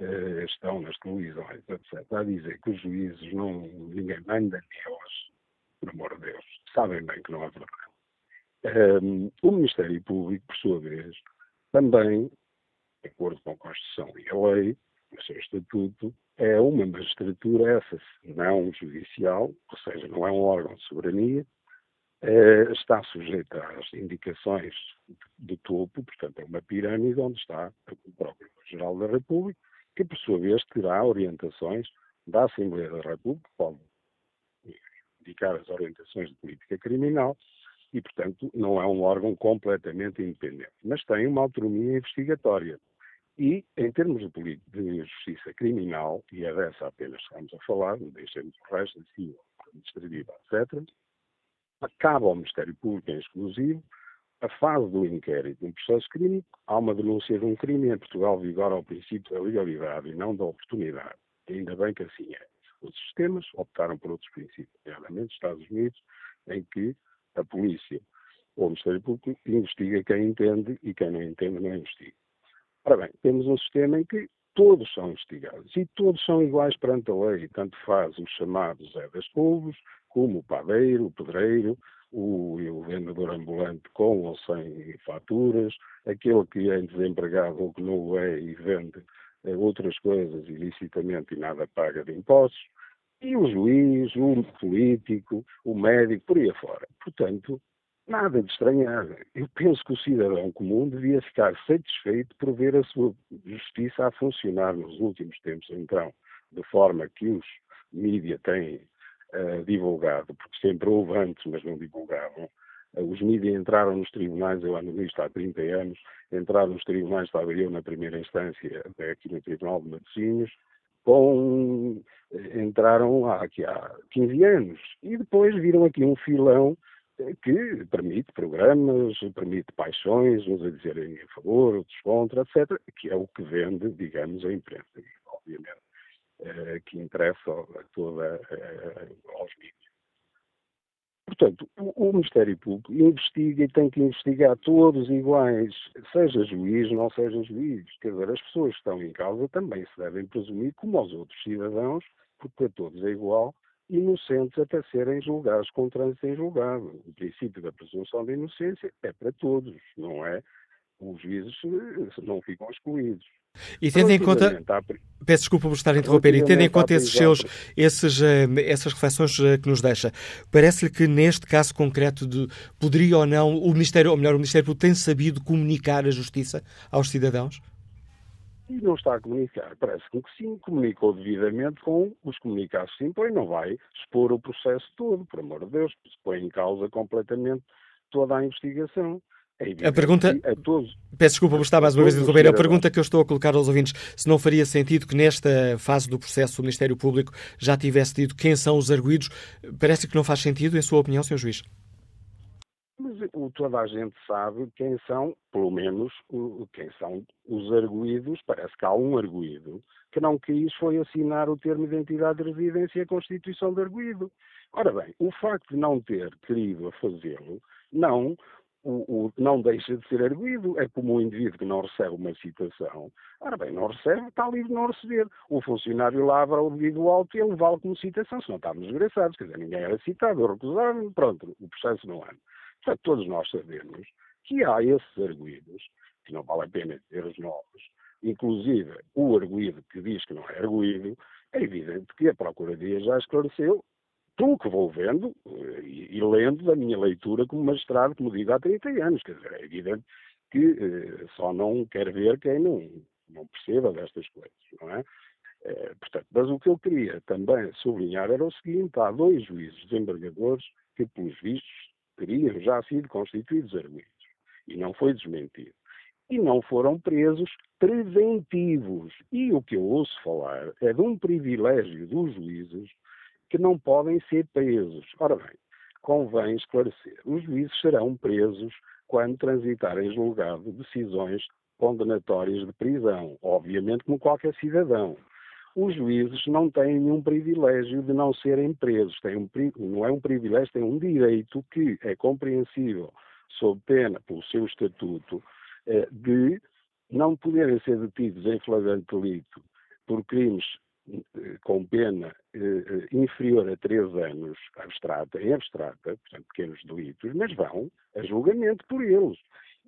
eh, estão nas televisões, etc., a dizer que os juízes não, ninguém manda neles, por amor de Deus, sabem bem que não é verdade. Um, o Ministério Público, por sua vez, também, de acordo com a Constituição e a lei, o seu estatuto, é uma magistratura, essa não judicial, ou seja, não é um órgão de soberania, é, está sujeita às indicações do topo, portanto é uma pirâmide onde está o Procurador-Geral da República, que por sua vez terá orientações da Assembleia da República, pode indicar as orientações de política criminal, e, portanto, não é um órgão completamente independente, mas tem uma autonomia investigatória. E, em termos de, de justiça criminal, e é dessa apenas que estamos a falar, deixemos o resto, civil, administrativa, etc., acaba ao Ministério Público em exclusivo a fase do inquérito um processo clínico, há uma denúncia de um crime em Portugal vigora ao princípio da legalidade e não da oportunidade. Ainda bem que assim é. Os sistemas optaram por outros princípios, nomeadamente Estados Unidos, em que a polícia ou o Ministério Público investiga quem entende e quem não entende não investiga. Ora bem, temos um sistema em que todos são investigados e todos são iguais perante a lei, tanto faz os chamados Zé das como o padeiro, o pedreiro, o, o, vendedor ambulante com ou sem faturas, aquele que é desempregado ou que não o é e vende eh, outras coisas ilicitamente e nada paga de impostos, e o juiz, o político, o médico, por aí afora. Portanto, nada de estranhar. Eu penso que o cidadão comum devia ficar satisfeito por ver a sua justiça a funcionar nos últimos tempos, então, de forma que os mídias têm uh, divulgado, porque sempre houve antes, mas não divulgavam. Uh, os mídias entraram nos tribunais, eu ando nisto há 30 anos, entraram nos tribunais, estava eu na primeira instância, aqui no Tribunal de Matosinhos, com, eh, entraram aqui há 15 anos e depois viram aqui um filão que permite programas, permite paixões, uns a dizerem a favor, outros contra, etc., que é o que vende, digamos, a imprensa, obviamente, eh, que interessa a toda, eh, aos mídias. Portanto, o, Ministério Público investiga e tem que investigar todos iguais, seja juiz, não seja juiz. Quer dizer, as pessoas que estão em causa também se devem presumir, como aos outros cidadãos, porque para todos é igual, inocentes até serem julgados com trânsito em julgado. O princípio da presunção de inocência é para todos, não é? Os juízes eh, não ficam excluídos. E tendo em conta. Peço desculpa por estar a interromper. E tendo em conta esses seus, esses, eh, essas reflexões eh, que nos deixa, parece-lhe que neste caso concreto de poderia ou não o Ministério, ou melhor, o Ministério Público tem sabido comunicar a justiça aos cidadãos? E não está a comunicar. Parece-me que sim, comunicou devidamente com os comunicados sim, porém não vai expor o processo todo, por amor de Deus, se põe em causa completamente toda a investigação. É a pergunta. A todos, Peço desculpa por estar mais uma vez a interromper. A pergunta que eu estou a colocar aos ouvintes: se não faria sentido que nesta fase do processo o Ministério Público já tivesse dito quem são os arguídos, parece que não faz sentido, em sua opinião, Sr. Juiz? Mas toda a gente sabe quem são, pelo menos, quem são os arguídos. Parece que há um arguído que não quis foi assinar o termo de identidade de residência e a constituição de arguído. Ora bem, o facto de não ter querido fazê-lo não o, o, não deixa de ser arguído. É como um indivíduo que não recebe uma citação. Ora bem, não recebe, está livre de não receber. O funcionário lavra o devido alto e ele vale como citação, senão estamos desgraçados. Quer dizer, ninguém era citado, eu recusava, pronto, o processo não anda. Portanto, todos nós sabemos que há esses arguídos, que não vale a pena dizer os novos, inclusive o arguído que diz que não é arguído, é evidente que a Procuradoria já esclareceu pelo que vou vendo eh, e, e, lendo da minha leitura como magistrado, como digo, há 30 anos. Quer dizer, é evidente que eh, só não quer ver quem não, não perceba destas coisas, não é? é? Portanto, mas o que eu queria também sublinhar era o seguinte: há dois juízes desembargadores que, pelos vistos, teriam já sido constituídos arguídos e não foi desmentido. E não foram presos preventivos. E o que eu ouço falar é de um privilégio dos juízes que não podem ser presos. Ora bem, convém esclarecer. Os juízes serão presos quando transitarem julgado decisões condenatórias de prisão, obviamente como qualquer cidadão. Os juízes não têm nenhum privilégio de não serem presos, têm um, não é um privilégio, têm um direito que é compreensível, sob pena, pelo seu estatuto, eh, de não poderem ser detidos em flagrante delito por crimes eh, com pena eh, inferior a três anos abstrata, em abstrata, portanto, pequenos delitos, mas vão a julgamento por eles.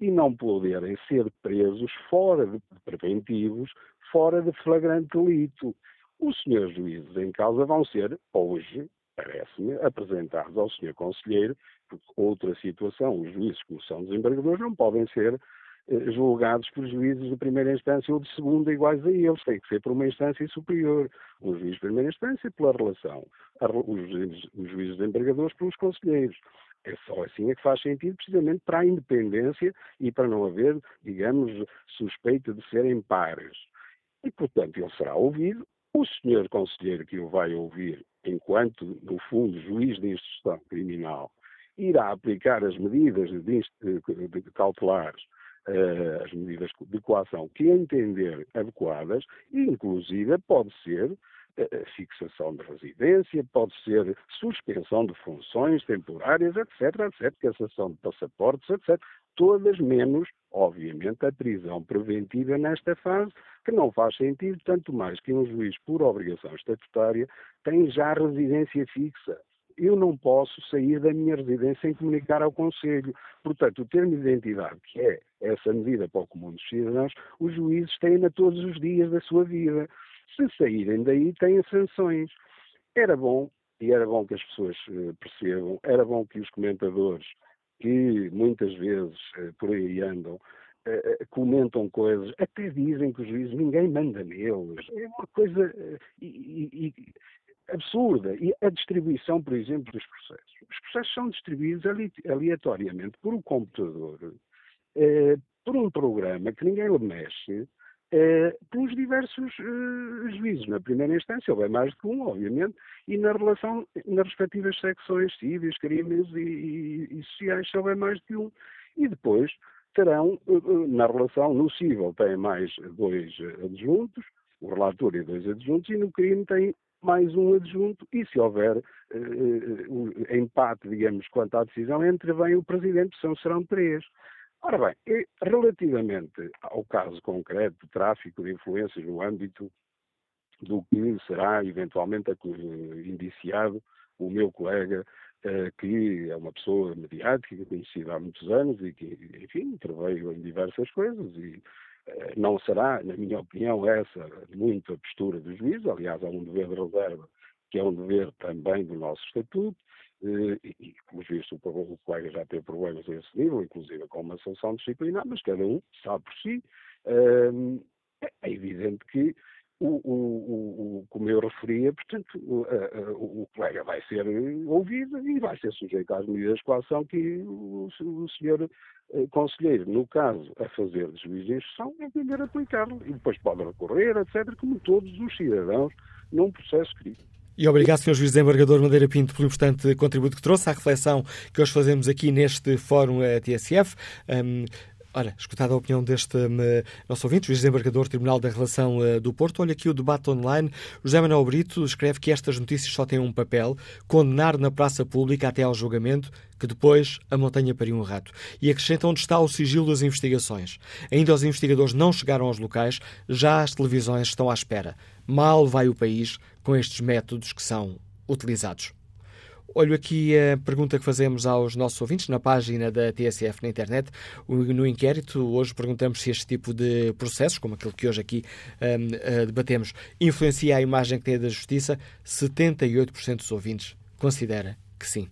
E não poderem ser presos fora de preventivos, fora de flagrante delito. Os senhores juízes em causa vão ser, hoje, parece-me, apresentados ao senhor conselheiro, porque outra situação, os juízes que são desembargadores não podem ser eh, julgados por juízes de primeira instância ou de segunda iguais a eles, tem que ser por uma instância superior. Um juiz de primeira instância pela relação, os juízes, os juízes desembargadores pelos conselheiros. É só assim é que faz sentido, precisamente para a independência e para não haver, digamos, suspeita de serem pares. E, portanto, ele será ouvido. O senhor conselheiro que o vai ouvir, enquanto, no fundo, juiz de instrução criminal, irá aplicar as medidas de, de, de cautelares uh, as medidas de coação que entender adequadas e, inclusive, pode ser uh, fixação de residência, pode ser suspensão de funções temporárias, etc., etc., cassação de passaportes, etc., todas menos, obviamente, a prisão preventiva nesta fase, que não faz sentido, tanto mais que um juiz, por obrigação estatutária, tem já residência fixa eu não posso sair da minha residência sem comunicar ao Conselho. Portanto, o termo de identidade, que é essa medida para o comum dos cidadãos, os juízes têm-na todos os dias da sua vida. Se saírem daí, têm sanções. Era bom, e era bom que as pessoas eh, percebam, era bom que os comentadores, que muitas vezes eh, por aí andam, Uh, comentam coisas, até dizem que os juízes, ninguém manda neles. É uma coisa. E, e, absurda. E a distribuição, por exemplo, dos processos. Os processos são distribuídos aleatoriamente por um computador, eh, por um programa que ninguém mexe, eh, pelos diversos eh, juízes. Na primeira instância, houve mais do que um, obviamente, e na relação, nas respectivas secções civis, crimes e, e, e sociais, se houver mais que um. E depois terão, eh, eh, na relação no civil, tem mais dois adjuntos, o relator e dois adjuntos, e no crime tem mais um adjunto e se houver uh, empate, digamos, quanto à decisão, entrevém o Presidente, são, serão três. Ora bem, relativamente ao caso concreto de tráfico de influências no âmbito do que será eventualmente indiciado o meu colega, uh, que é uma pessoa mediática, conhecida há muitos anos e que, enfim, interveio em diversas coisas e eh, não será, na minha opinião, essa muito a postura dos juízes. Aliás, há um dever de reserva, que é um dever também do nosso estatuto, eh, e, e como visto, o, colega já teve problemas a esse nível, inclusive com uma sanção disciplinar, mas cada um sabe por si. Eh, é evidente que o, o, o, como eu referia, portanto, o, a, o, colega vai ser ouvido e vai ser sujeito às medidas de coação que o, o senhor eh, conselheiro, no caso a fazer de juiz de instrução, é primeiro aplicá-lo e depois pode recorrer, etc., como todos os cidadãos num processo crime. E obrigado, Sr. Juiz Desembargador Madeira Pinto, pelo importante contributo que trouxe à reflexão que hoje fazemos aqui neste Fórum eh, TSF. Um, Ora, escutada a opinião deste um, nosso ouvinte, juiz desembargador Tribunal da Relação uh, do Porto, olha aqui o debate online. José Manuel Brito escreve que estas notícias só têm um papel, condenar na praça pública até ao julgamento, que depois a montanha pariu um rato. E acrescenta onde está o sigilo das investigações. Ainda os investigadores não chegaram aos locais, já as televisões estão à espera. Mal vai o país com estes métodos que são utilizados. Olho aqui a pergunta que fazemos aos nossos ouvintes na página da TSF na internet. No inquérito, hoje perguntamos se este tipo de processos, como aquele que hoje aqui um, eh, debatemos, influencia a imagem que tem da justiça. 78% dos ouvintes considera que sim.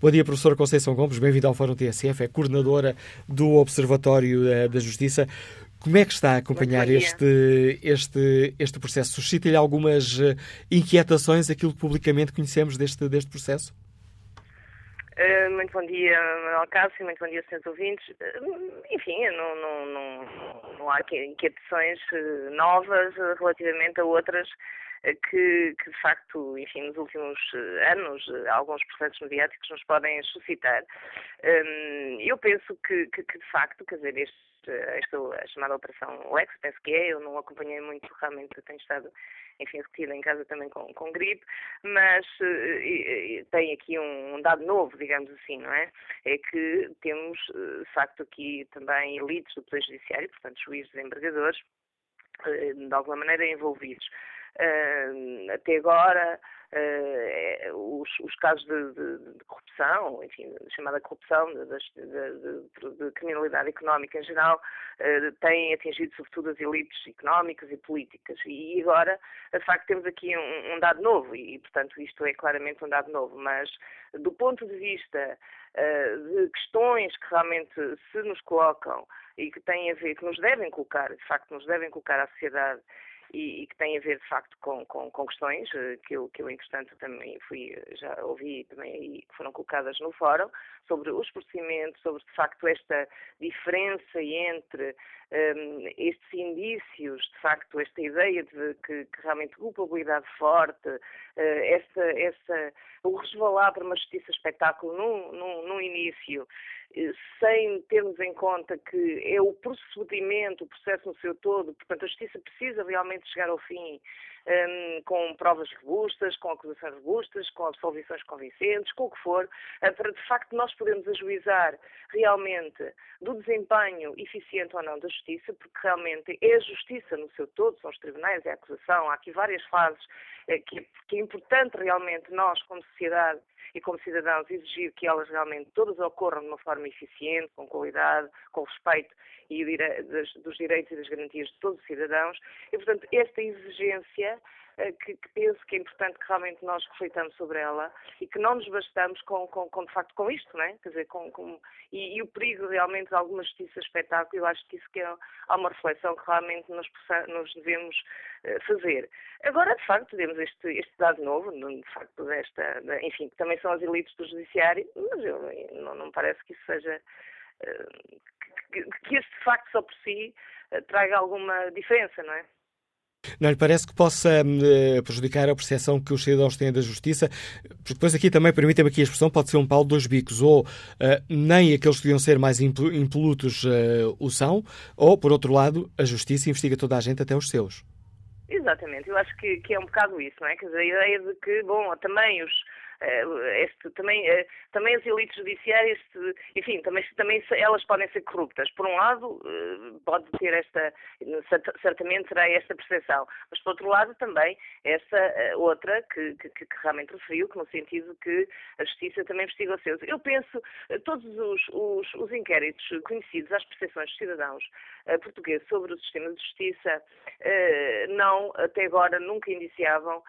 Bom dia, professora Conceição Gomes, bem-vinda ao Fórum TSF, é coordenadora do Observatório uh, da Justiça. Como é que está a acompanhar este, este, este processo? Suscita-lhe algumas eh, inquietações aquilo que publicamente conhecemos deste, deste processo? Uh, muito bom dia, Manuel Cássio, muito bom dia, senhores ouvintes. Uh, enfim, não, não, não, não há inquietações novas relativamente a outras que, que, de facto, enfim, nos últimos anos, alguns processos mediáticos nos podem suscitar. Eu penso que, que, que, de facto, quer dizer, este, esta chamada Operação Lex, penso que é, eu não acompanhei muito, realmente tenho estado enfim, retida em casa também com, com gripe, mas uh, tem aqui um, um, dado novo, digamos assim, não é? É que temos, uh, de facto, aqui também elites do Poder Judiciário, portanto, juízes e embargadores, uh, de alguma maneira envolvidos. até agora, uh, os, os, casos de, de, de, corrupção, enfim, chamada corrupção, de, de criminalidade económica em geral, uh, têm atingido sobretudo as elites económicas e políticas. E agora, de facto, temos aqui um, um dado novo, e, portanto, isto é claramente um dado novo, mas do ponto de vista uh, de questões que realmente se nos colocam e que têm a ver, que nos devem colocar, de facto, nos devem colocar à sociedade e, e, que tem a ver de facto com, com, com, questões eh, que eu, que eu entretanto também fui, já ouvi também aí que foram colocadas no fórum, sobre os procedimentos, sobre de facto esta diferença entre um, estes indícios, de facto, esta ideia de que, que realmente culpabilidade forte, uh, esta, esta, o resvalar para uma justiça espetáculo no, no, no início, sem termos em conta que é o procedimento, o processo no seu todo, portanto, a justiça precisa realmente chegar ao fim um, com provas robustas, com acusações robustas, com absolvições convincentes, com o que for, uh, para de facto nós podermos ajuizar realmente do desempenho eficiente ou não da justiça, porque realmente é a justiça no seu todo, são os tribunais, é a acusação, há aqui várias fases que, que é importante realmente nós, como sociedade, e como cidadãos exigir que elas realmente todas ocorram de uma forma eficiente, com qualidade, com respeito e dos direitos e das garantias de todos os cidadãos. E, portanto, esta exigência que, que, penso que é importante que realmente nós reflitamos sobre ela e que não nos bastamos com, com, com de facto com isto, não é? Quer dizer, com, com e, e, o perigo realmente de alguma justiça espetáculo, eu acho que isso que é, há uma reflexão que realmente nos, nos devemos uh, fazer. Agora, de facto, temos este, este dado novo, de facto, desta, de, enfim, que também são as elites do judiciário, mas eu, não, não me parece que isso seja que, que este facto só por si traga alguma diferença, não é? Não lhe parece que possa uh, prejudicar a percepção que os cidadãos têm da justiça? Porque depois aqui também, permitem-me aqui a expressão, pode ser um pau de dois bicos. Ou uh, nem aqueles que deviam ser mais impolutos uh, o são, ou, por outro lado, a justiça investiga toda a gente, até os seus. Exatamente, eu acho que, que é um bocado isso, não é? Quer dizer, a ideia de que, bom, também os eh, este, também, eh, também as elites judiciárias, enfim, também, também elas podem ser corruptas. Por um lado, eh, pode ter esta, certamente terá esta percepção, mas por outro lado também essa outra que, que, que realmente referiu, que no sentido que a justiça também investiga os seus. Eu penso, todos os, os, os inquéritos conhecidos às percepções dos cidadãos portugueses sobre o sistema de justiça não, até agora, nunca indiciavam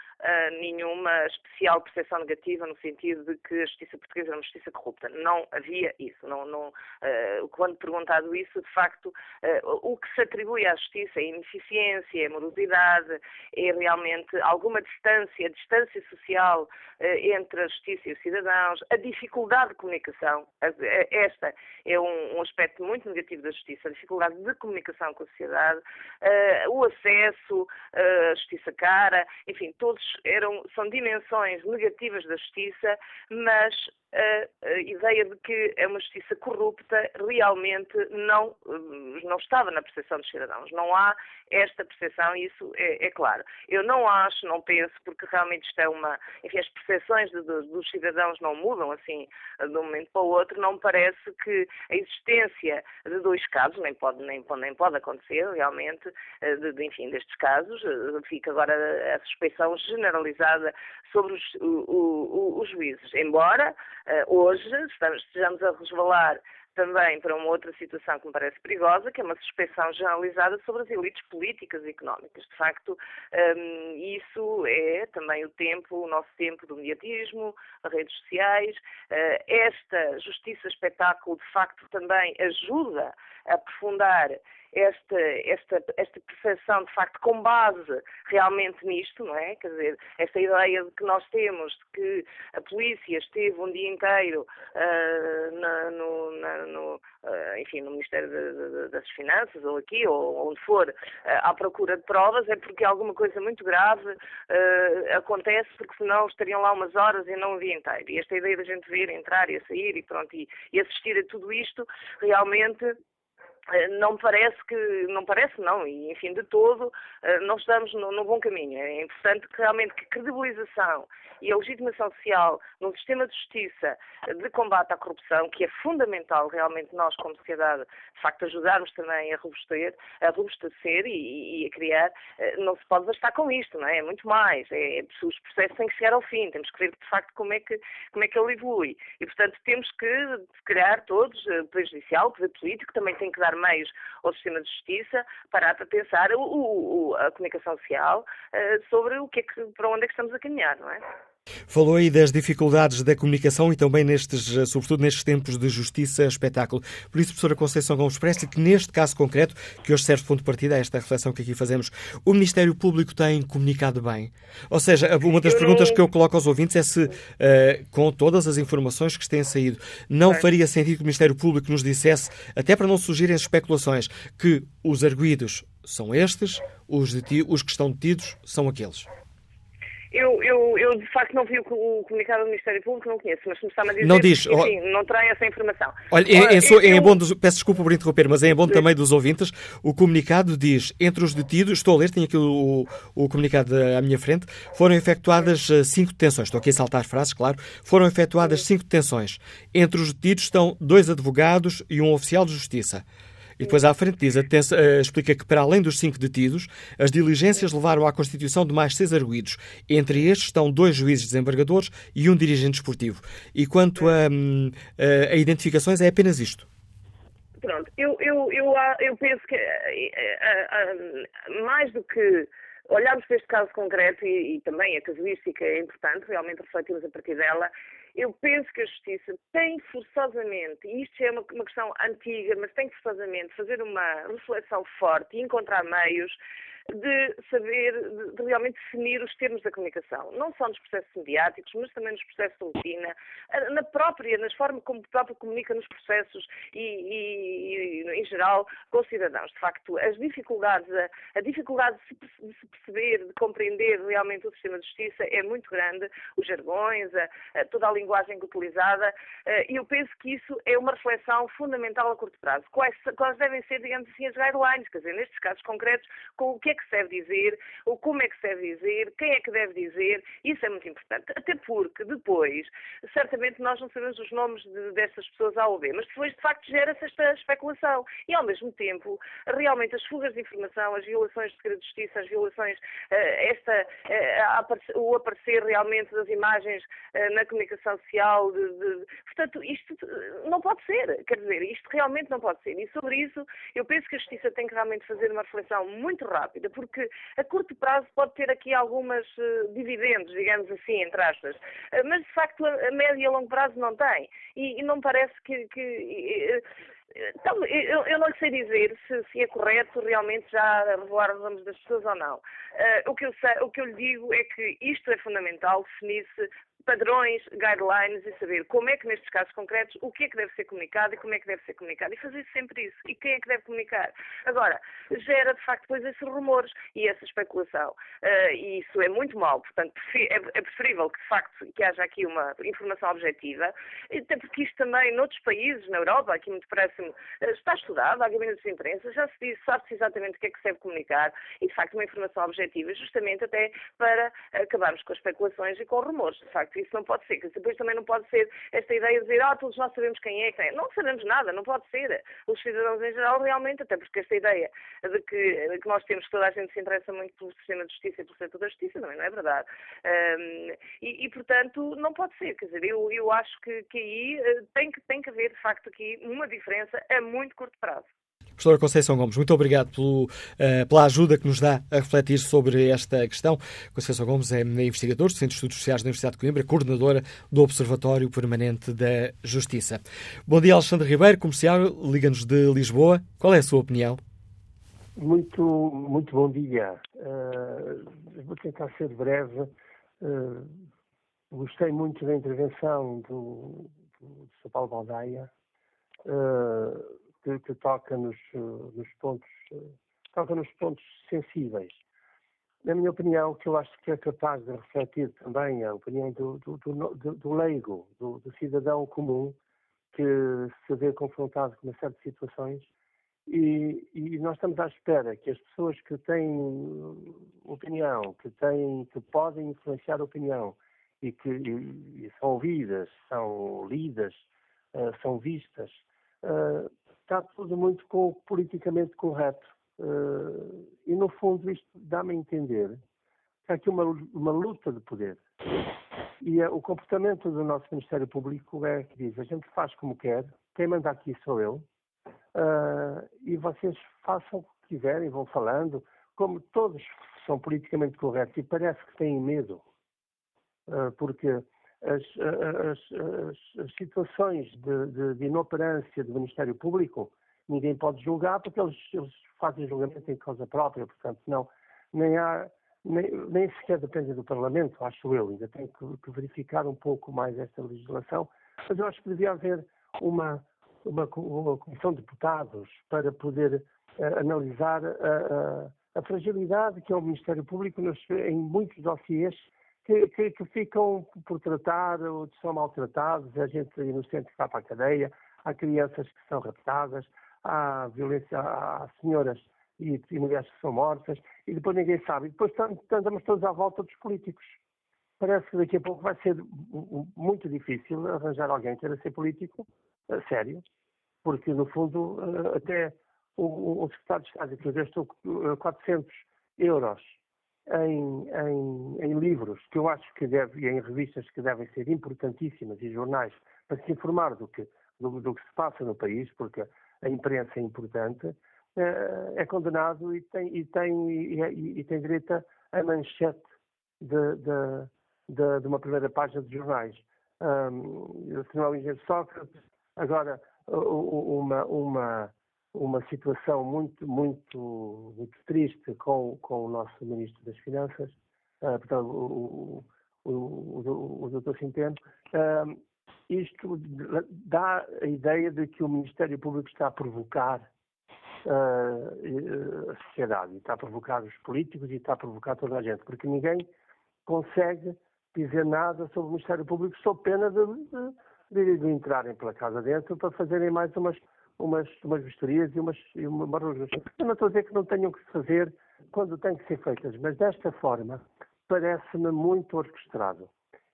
nenhuma especial percepção negativa no sentido de que a justiça portuguesa era uma justiça corrupta. Não havia isso. Não, não, uh, quando perguntado isso, de facto, uh, o que se atribui à justiça é ineficiência, é morosidade, é realmente alguma distância, distância social uh, entre a justiça e os cidadãos, a dificuldade de comunicação. Esta é um, um aspecto muito negativo da justiça, a dificuldade de comunicação com a sociedade, o acesso, a justiça cara, enfim, todos eram, são dimensões negativas da justiça justiça, mas a, ideia de que é uma justiça corrupta realmente não, não estava na percepção dos cidadãos. Não há esta percepção e isso é, é claro. Eu não acho, não penso, porque realmente isto é uma. Enfim, as percepções de, de, dos cidadãos não mudam assim de um momento para o outro. Não me parece que a existência de dois casos, nem pode, nem, nem pode acontecer realmente, eh, de, de, enfim, destes casos, eh, fica agora a suspeição generalizada sobre os, o, os juízes. Embora Uh, hoje estamos, estejamos a resvalar também para uma outra situação que me parece perigosa, que é uma suspeição generalizada sobre as elites políticas e económicas. De facto, um, isso é também o tempo, o nosso tempo do mediatismo, das redes sociais. Uh, esta justiça espetáculo, de facto, também ajuda a aprofundar esta, esta, esta percepção, de facto, com base realmente nisto, não é? Quer dizer, esta ideia de que nós temos de que a polícia esteve um dia inteiro uh, na, no, na, no uh, enfim, no Ministério de, de, das Finanças, ou aqui, ou onde for, uh, à procura de provas, é porque alguma coisa muito grave acontece, porque senão estariam lá umas horas e não o dia inteiro. E esta ideia da gente ver, entrar e sair e pronto, e, e assistir a tudo isto, realmente não parece que, não parece não, e enfim, de todo, eh, não estamos no, no, bom caminho. É importante que realmente que a credibilização e a legitimação social num sistema de justiça de combate à corrupção, que é fundamental realmente nós como sociedade, de facto, ajudarmos também a robustecer, a robustecer e, e, a criar, eh, não se pode bastar com isto, não é? É muito mais. É, os processos têm que chegar ao fim, temos que ver de facto como é que, como é que ele evolui. E, portanto, temos que, calhar, todos, o Poder Judicial, o Poder Político, também tem que dar meios ao sistema de justiça para pensar o, o, a comunicação social uh, sobre o que é que, para onde é que estamos a caminhar, não é? Falou aí das dificuldades da comunicação e também nestes, eh, sobretudo nestes tempos de justiça espetáculo. Por isso, professora Conceição Gomes Prestes, que neste caso concreto, que hoje serve de ponto de partida a esta reflexão que aqui fazemos, o Ministério Público tem comunicado bem? Ou seja, uma das perguntas que eu coloco aos ouvintes é se, uh, com todas as informações que têm saído, não faria sentido que o Ministério Público nos dissesse, até para não surgirem especulações, que os arguídos são estes, os, os que estão detidos são aqueles. Eu, eu, eu, de facto não vi o, o, comunicado do Ministério Público, não conheço, mas me está-me a dizer não diz, que, enfim, não terei essa informação. Olha, Ora, em, em bom dos, peço desculpa por interromper, mas é em bom também dos ouvintes, o comunicado diz, entre os detidos, estou a ler, tenho aqui o, o comunicado à minha frente, foram efetuadas eh, cinco detenções, estou aqui a saltar as frases, claro, foram efetuadas cinco detenções. Entre os detidos estão dois advogados e um oficial de justiça. E depois à frente diz, uh, explica que para além dos cinco detidos, as diligências levaram à constituição de mais seis arguídos. Entre estes estão dois juízes desembargadores e um dirigente esportivo. E quanto a, hum, a, a identificações, é apenas isto. Pronto, eu, eu, eu, eu penso que eh, eh, mais do que olharmos para este caso concreto e, e, também a casuística é importante, realmente refletirmos a partir dela, eu penso que a Justiça tem forçosamente, e isto é uma, uma questão antiga, mas tem forçosamente fazer uma reflexão forte e encontrar meios de saber, de, realmente definir os termos da comunicação, não só nos processos mediáticos, mas também nos processos de rotina, na própria, nas formas como o próprio comunica nos processos e, e, e, em geral, com os cidadãos. De facto, as dificuldades, a, a dificuldade de se, de se, perceber, de compreender realmente o sistema de justiça é muito grande, os jargões, a, a, toda a linguagem utilizada, e eu penso que isso é uma reflexão fundamental a curto prazo. Quais, quais devem ser, digamos assim, as guidelines, quer dizer, nestes casos concretos, com o que é que se deve dizer, ou como é que se deve dizer, quem é que deve dizer, isso é muito importante. Até porque depois, certamente nós não sabemos os nomes de, dessas pessoas A ou B, mas depois de facto gera-se esta especulação. E ao mesmo tempo, realmente as fugas de informação, as violações de segredo de justiça, as violações, uh, esta, uh, o aparecer realmente das imagens uh, na comunicação social, de, de, portanto, isto não pode ser, quer dizer, isto realmente não pode ser. E sobre isso, eu penso que a justiça tem que realmente fazer uma reflexão muito rápida porque a curto prazo pode ter aqui algumas uh, dividendos, digamos assim, entre aspas, uh, mas de facto a, a, médio e a longo prazo não tem. E, e não parece que. que uh, então, eu, eu, não sei dizer se, se, é correto realmente já revelar os nomes das pessoas ou não. Uh, o, que eu sei, o que eu lhe digo é que isto é fundamental, definir-se padrões, guidelines e saber como é que nestes casos concretos, o que é que deve ser comunicado e como é que deve ser comunicado. E fazer sempre isso. E quem é que deve comunicar? Agora, gera de facto depois esses rumores e essa especulação. Uh, e isso é muito mau. Portanto, é, é preferível que de facto que haja aqui uma informação objetiva, até porque isto também noutros países, na Europa, aqui muito próximo, uh, está estudado, há gabinetes de imprensa, já se diz, sabe-se exatamente o que é que se deve comunicar e de facto uma informação objetiva, justamente até para acabarmos com as especulações e com rumores. De facto, isso não pode ser. Depois também não pode ser esta ideia de dizer, ah, todos nós sabemos quem é, quem é. Não sabemos nada, não pode ser. Os cidadãos em geral realmente, até porque esta ideia de que, de que nós temos que toda a gente se interessa muito pelo sistema de justiça e pelo setor da justiça, também não é verdade. Um, e, e, portanto, não pode ser. Quer dizer, eu, eu acho que, que aí eh, tem que, tem que haver, de facto, aqui uma diferença a muito curto prazo. Professora Conceição Gomes, muito obrigado pelo, uh, pela ajuda que nos dá a refletir sobre esta questão. Conceição Gomes é investigador do Centro de Estudos Sociais da Universidade de Coimbra, coordenadora do Observatório Permanente da Justiça. Bom dia, Alexandre Ribeiro, comercial, liga-nos de Lisboa. Qual é a sua opinião? Muito, muito bom dia. Uh, vou tentar ser breve. Uh, gostei muito da intervenção do, do Sr. Paulo Baldaia, uh, que, que, toca nos, nos pontos toca nos pontos sensíveis. Na minha opinião, que eu acho que é capaz de refletir também a opinião do, do, do, do leigo, do, cidadão comum, que se vê confrontado com uma série de situações e, e, nós estamos à espera que as pessoas que têm opinião, que têm, que podem influenciar a opinião e que e, e são ouvidas, são lidas, uh, são vistas, uh, está tudo muito com, politicamente correto. Uh, e no fundo isto dá-me a entender que há aqui uma, uma luta de poder. E o comportamento do nosso Ministério Público é que diz: a gente faz como quer, quem manda aqui sou eu, Uh, e vocês façam o que quiserem, vão falando, como todos são politicamente corretos e parece que têm medo, uh, porque as, as, as, as situações de, de, de, inoperância do Ministério Público ninguém pode julgar porque eles, eles fazem julgamento em causa própria, portanto, não, nem há. Nem, nem sequer depende do Parlamento, acho eu, ainda tem que, que verificar um pouco mais esta legislação, mas eu acho que devia haver uma, uma, uma comissão de deputados para poder uh, analisar a, a, a, fragilidade que é o Ministério Público nos, em muitos dossiês que, que, que, ficam por tratar ou são maltratados, a gente inocente que vai para a cadeia, há crianças que são raptadas, há violência, há senhoras e, e mulheres que são mortas, e depois ninguém sabe. E depois andamos todos à volta dos políticos. Parece que daqui a pouco vai ser muito difícil arranjar alguém que queira ser político a sério, porque no fundo eh, até o, o secretário de Estado que gastou 400 euros em, em, em, livros que eu acho que deve, e em revistas que devem ser importantíssimas e jornais para se informar do que, do, do que se passa no país, porque a imprensa é importante, é, é condenado e tem, e tem, e, e tem direito a manchete de, de, de, de, uma primeira página de jornais. Um, o Tribunal Engenheiro Sócrates Agora, uma, uma, uma situação muito, muito, muito triste com, com o nosso Ministro das Finanças, uh, portanto, o, o, o, o Dr. Centeno, uh, isto dá a ideia de que o Ministério Público está a provocar uh, a sociedade, está a provocar os políticos e está a provocar toda a gente, porque ninguém consegue dizer nada sobre o Ministério Público sob pena de, de de, de entrarem pela casa dentro para fazerem mais umas, umas, umas vistorias e umas, e uma Eu não estou a dizer que não tenham que se fazer quando têm que ser feitas, mas desta forma parece-me muito orquestrado.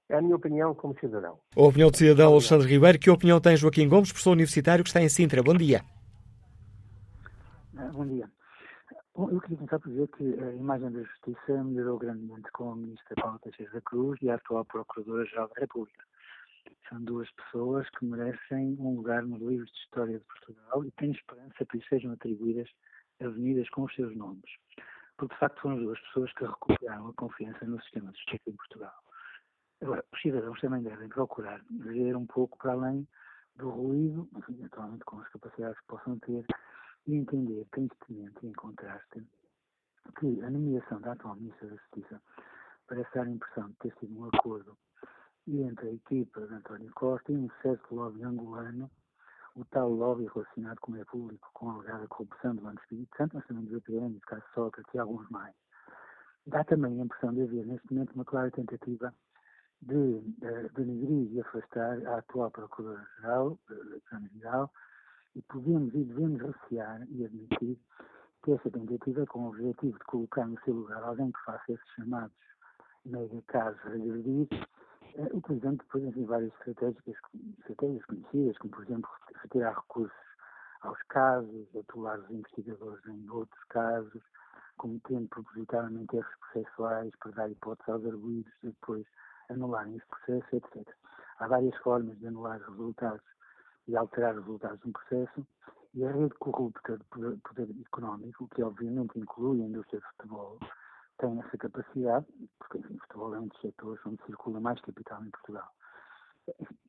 É a minha opinião como cidadão. A opinião do cidadão Alexandre Ribeiro. Que opinião tem Joaquim Gomes, professor universitário que está em Sintra? Bom dia. Ah, bom dia. Bom, eu queria começar por dizer que a imagem da Justiça melhorou grandemente com a ministra Paula Teixeira da Cruz e a atual Procuradora-Geral da República. São duas pessoas que merecem um lugar nos livros de história de Portugal e tenho esperança que lhes sejam atribuídas avenidas com os seus nomes. Porque, de facto, foram as duas pessoas que recuperaram a confiança no sistema de justiça em Portugal. Agora, os cidadãos também devem procurar ver um pouco para além do ruído, eventualmente com as capacidades que possam ter, e entender tristemente e em contraste que a nomeação da atual Ministra da Justiça parece dar a impressão de ter sido um acordo e entre a equipa de António Costa e um certo lobby angolano, o tal lobby relacionado, como é público, com a alegada corrupção do Banco Espírito Santo, mas também dos APN, caso Sócrates e alguns mais. Dá também a impressão de haver, neste momento, uma clara tentativa de, de denegrir e afastar a atual Procuradora-Geral, Geral, e podemos e devemos recear e admitir que essa tentativa com o objetivo de colocar no seu lugar alguém que faça esses chamados mega casos regredidos utilizando depois enfim, várias estratégias, estratégias conhecidas, como por exemplo retirar recursos aos casos, atular os investigadores em outros casos, cometendo propositadamente erros processuais para dar hipótese aos arguídos e depois anularem esse processo, etc. Há várias formas de anular os resultados e alterar os resultados de um processo e a rede corrupta de poder, poder económico, que obviamente inclui a indústria de futebol, tem essa capacidade, porque enfim, o futebol é um dos setores onde circula mais capital em Portugal.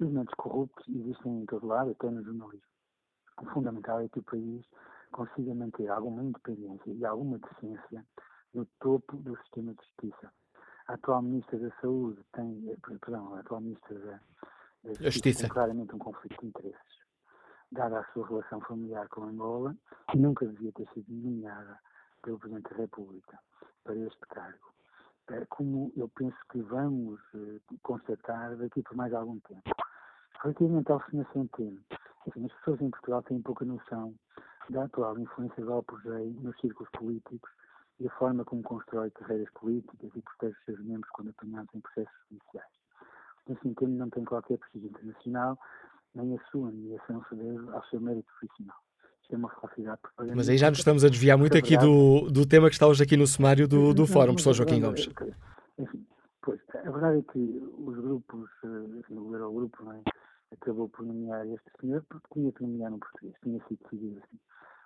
Elementos corruptos existem em todo lado, até no jornalismo. O fundamental é que o país consiga manter alguma independência e alguma decência no topo do sistema de justiça. A atual Ministra da Saúde tem, eh, perdão, a atual Ministra da, da Justiça, justiça. tem claramente um conflito de interesses, dada a sua relação familiar com Angola, e nunca devia ter sido nomeada pelo Presidente da República para este cargo. Eh, como eu penso que vamos eh, constatar daqui por mais algum tempo. Relativamente ao Sr. Centeno, as pessoas em Portugal têm pouca noção da atual influência do Dei nos círculos políticos e a forma como constrói carreiras políticas e protege os seus membros quando apanhados em processos judiciais. Nesse entendo, não tem qualquer prestígio internacional, nem a sua nomeação se deve ao seu mérito profissional. É uma falsidade Mas aí já nos estamos a desviar muito aqui do, do tema que está hoje aqui no sumário do, do Fórum, professor Joaquim Gomes. Enfim, pois, a verdade é que os grupos, eh, enfim, o Eurogrupo é, acabou por nomear este senhor porque tinha que nomear um português, tinha sido decidido assim.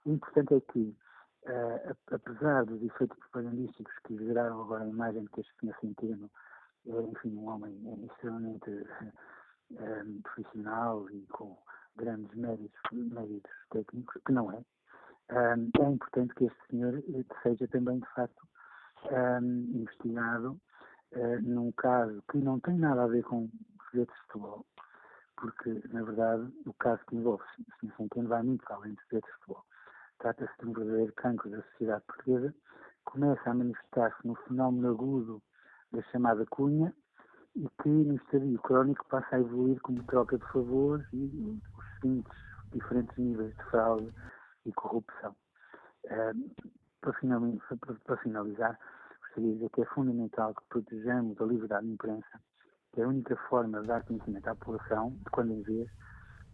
O importante é que Uh, apesar dos efeitos propagandísticos que geraram agora a imagem de que este senhor Centeno é, enfim, um homem extremamente uh, profissional e com grandes méritos, méritos técnicos, que não é, um, é importante que este senhor seja também, de facto, um, investigado uh, num caso que não tem nada a ver com joguetes de futebol, porque, na verdade, o caso que envolve o Sr. Centeno vai muito além de joguetes de futebol. Trata-se de um verdadeiro cancro da sociedade portuguesa, começa a manifestar-se no fenómeno agudo da chamada cunha e que no estadio crónico passa a evoluir como troca de favores e diferentes níveis de fraude e corrupção. Para, finalizar, para finalizar, gostaria de dizer que é fundamental que protejamos a liberdade de imprensa, que é a única forma de dar conhecimento à população, de quando em vez,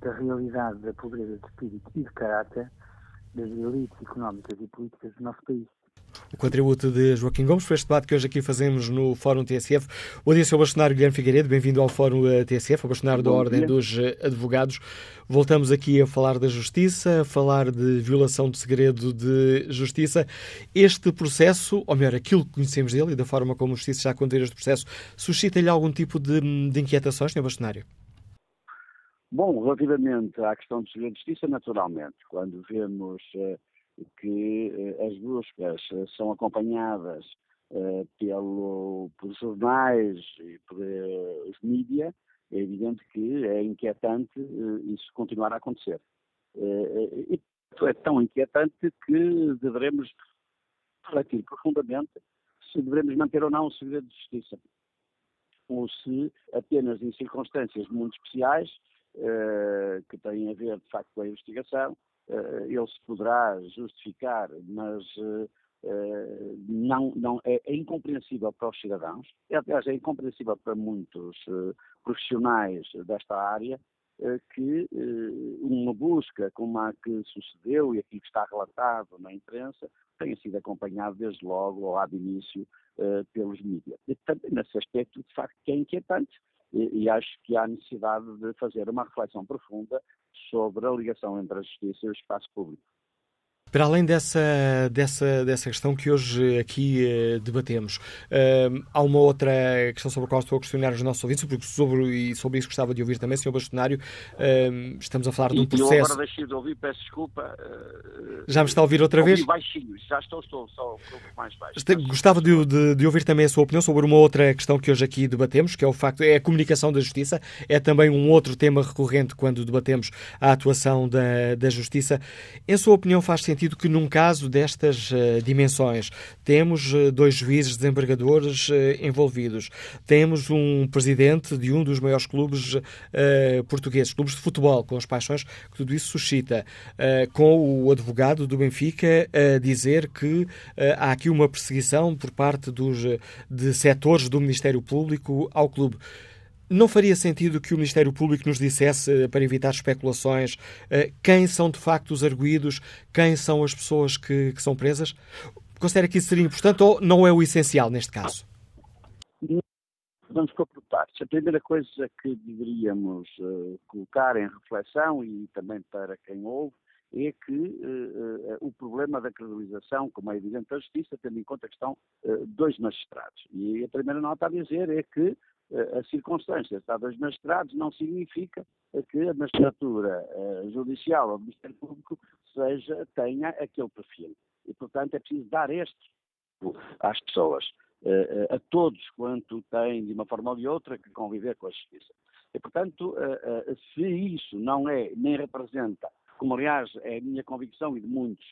da realidade da pobreza de espírito e de caráter das elites económicas e políticas do nosso país. O contributo de Joaquim Gomes para este debate que hoje aqui fazemos no Fórum TSF. Bom dia, Sr. Bastonário Guilherme Figueiredo, bem-vindo ao Fórum eh, TSF, o bastonário da Ordem dos eh, Advogados. Voltamos aqui a falar da justiça, a falar de violação de segredo de justiça. Este processo, ou melhor, aquilo que conhecemos dele e da forma como a justiça já conduz este processo, suscita-lhe algum tipo de, de inquietações, Sr. Bastonário? Bom, relativamente à questão do segredo de justiça, naturalmente, quando vemos uh, que uh, as buscas são acompanhadas pelo, por jornais e pelos mídias, é evidente que é inquietante isso continuar a acontecer. E é tão inquietante que deveremos refletir profundamente se devemos manter ou não o segredo de justiça. Ou se apenas em circunstâncias muito especiais eh, que têm a ver, de facto, com a investigação, ele se poderá justificar, mas uh, não, não é, é, incompreensível para os cidadãos, é, aliás, é incompreensível para muitos profissionais desta área, que uma busca como a que sucedeu e aquilo que está relatado na imprensa tenha sido acompanhado desde logo, ou lá de início, pelos mídias. Portanto, nesse aspecto, de facto, que é inquietante, e, e acho que há necessidade de fazer uma reflexão profunda sobre a ligação entre a justiça e o espaço público. Para além dessa, dessa, dessa questão que hoje aqui uh, debatemos, uh, há uma outra questão sobre a qual estou a questionar os nossos ouvintes, porque sobre, e sobre isso gostava de ouvir também, Sr. Bastonário. Uh, estamos a falar de um processo. Eu agora deixei de ouvir, peço desculpa. já me está a ouvir outra vez? baixinho, já estou, estou só um pouco mais baixo. Gostava de, de, de, ouvir também a sua opinião sobre uma outra questão que hoje aqui debatemos, que é o facto, é a comunicação da justiça. É também um outro tema recorrente quando debatemos a atuação da, da justiça. Em sua opinião, faz sentido sentido que, num caso destas uh, dimensões, temos uh, dois juízes desembargadores uh, envolvidos, temos um presidente de um dos maiores clubes portugueses, clubes de futebol, com as paixões que tudo isso suscita, com o advogado do Benfica a dizer que há aqui uma perseguição por parte dos, de setores do Ministério Público ao clube. Não faria sentido que o Ministério Público nos dissesse, eh, para evitar especulações, eh, quem são de facto os arguídos, quem são as pessoas que, que são presas? Considera que isso seria importante ou não é o essencial neste caso? Vamos por partes. A primeira coisa que deveríamos uh, colocar em reflexão e também para quem ouve é que o problema da credibilização, como é evidente, da justiça, tendo em conta que estão dois magistrados. E a primeira nota a dizer é que as circunstâncias dadas aos magistrados não significa que a magistratura judicial ou o Ministério Público seja, tenha aquele perfil. E, portanto, é preciso dar este às pessoas, a todos quanto têm, de uma forma ou de outra, que conviver com a justiça. E, portanto, se isso não é, nem representa, como aliás é a minha convicção e de muitos,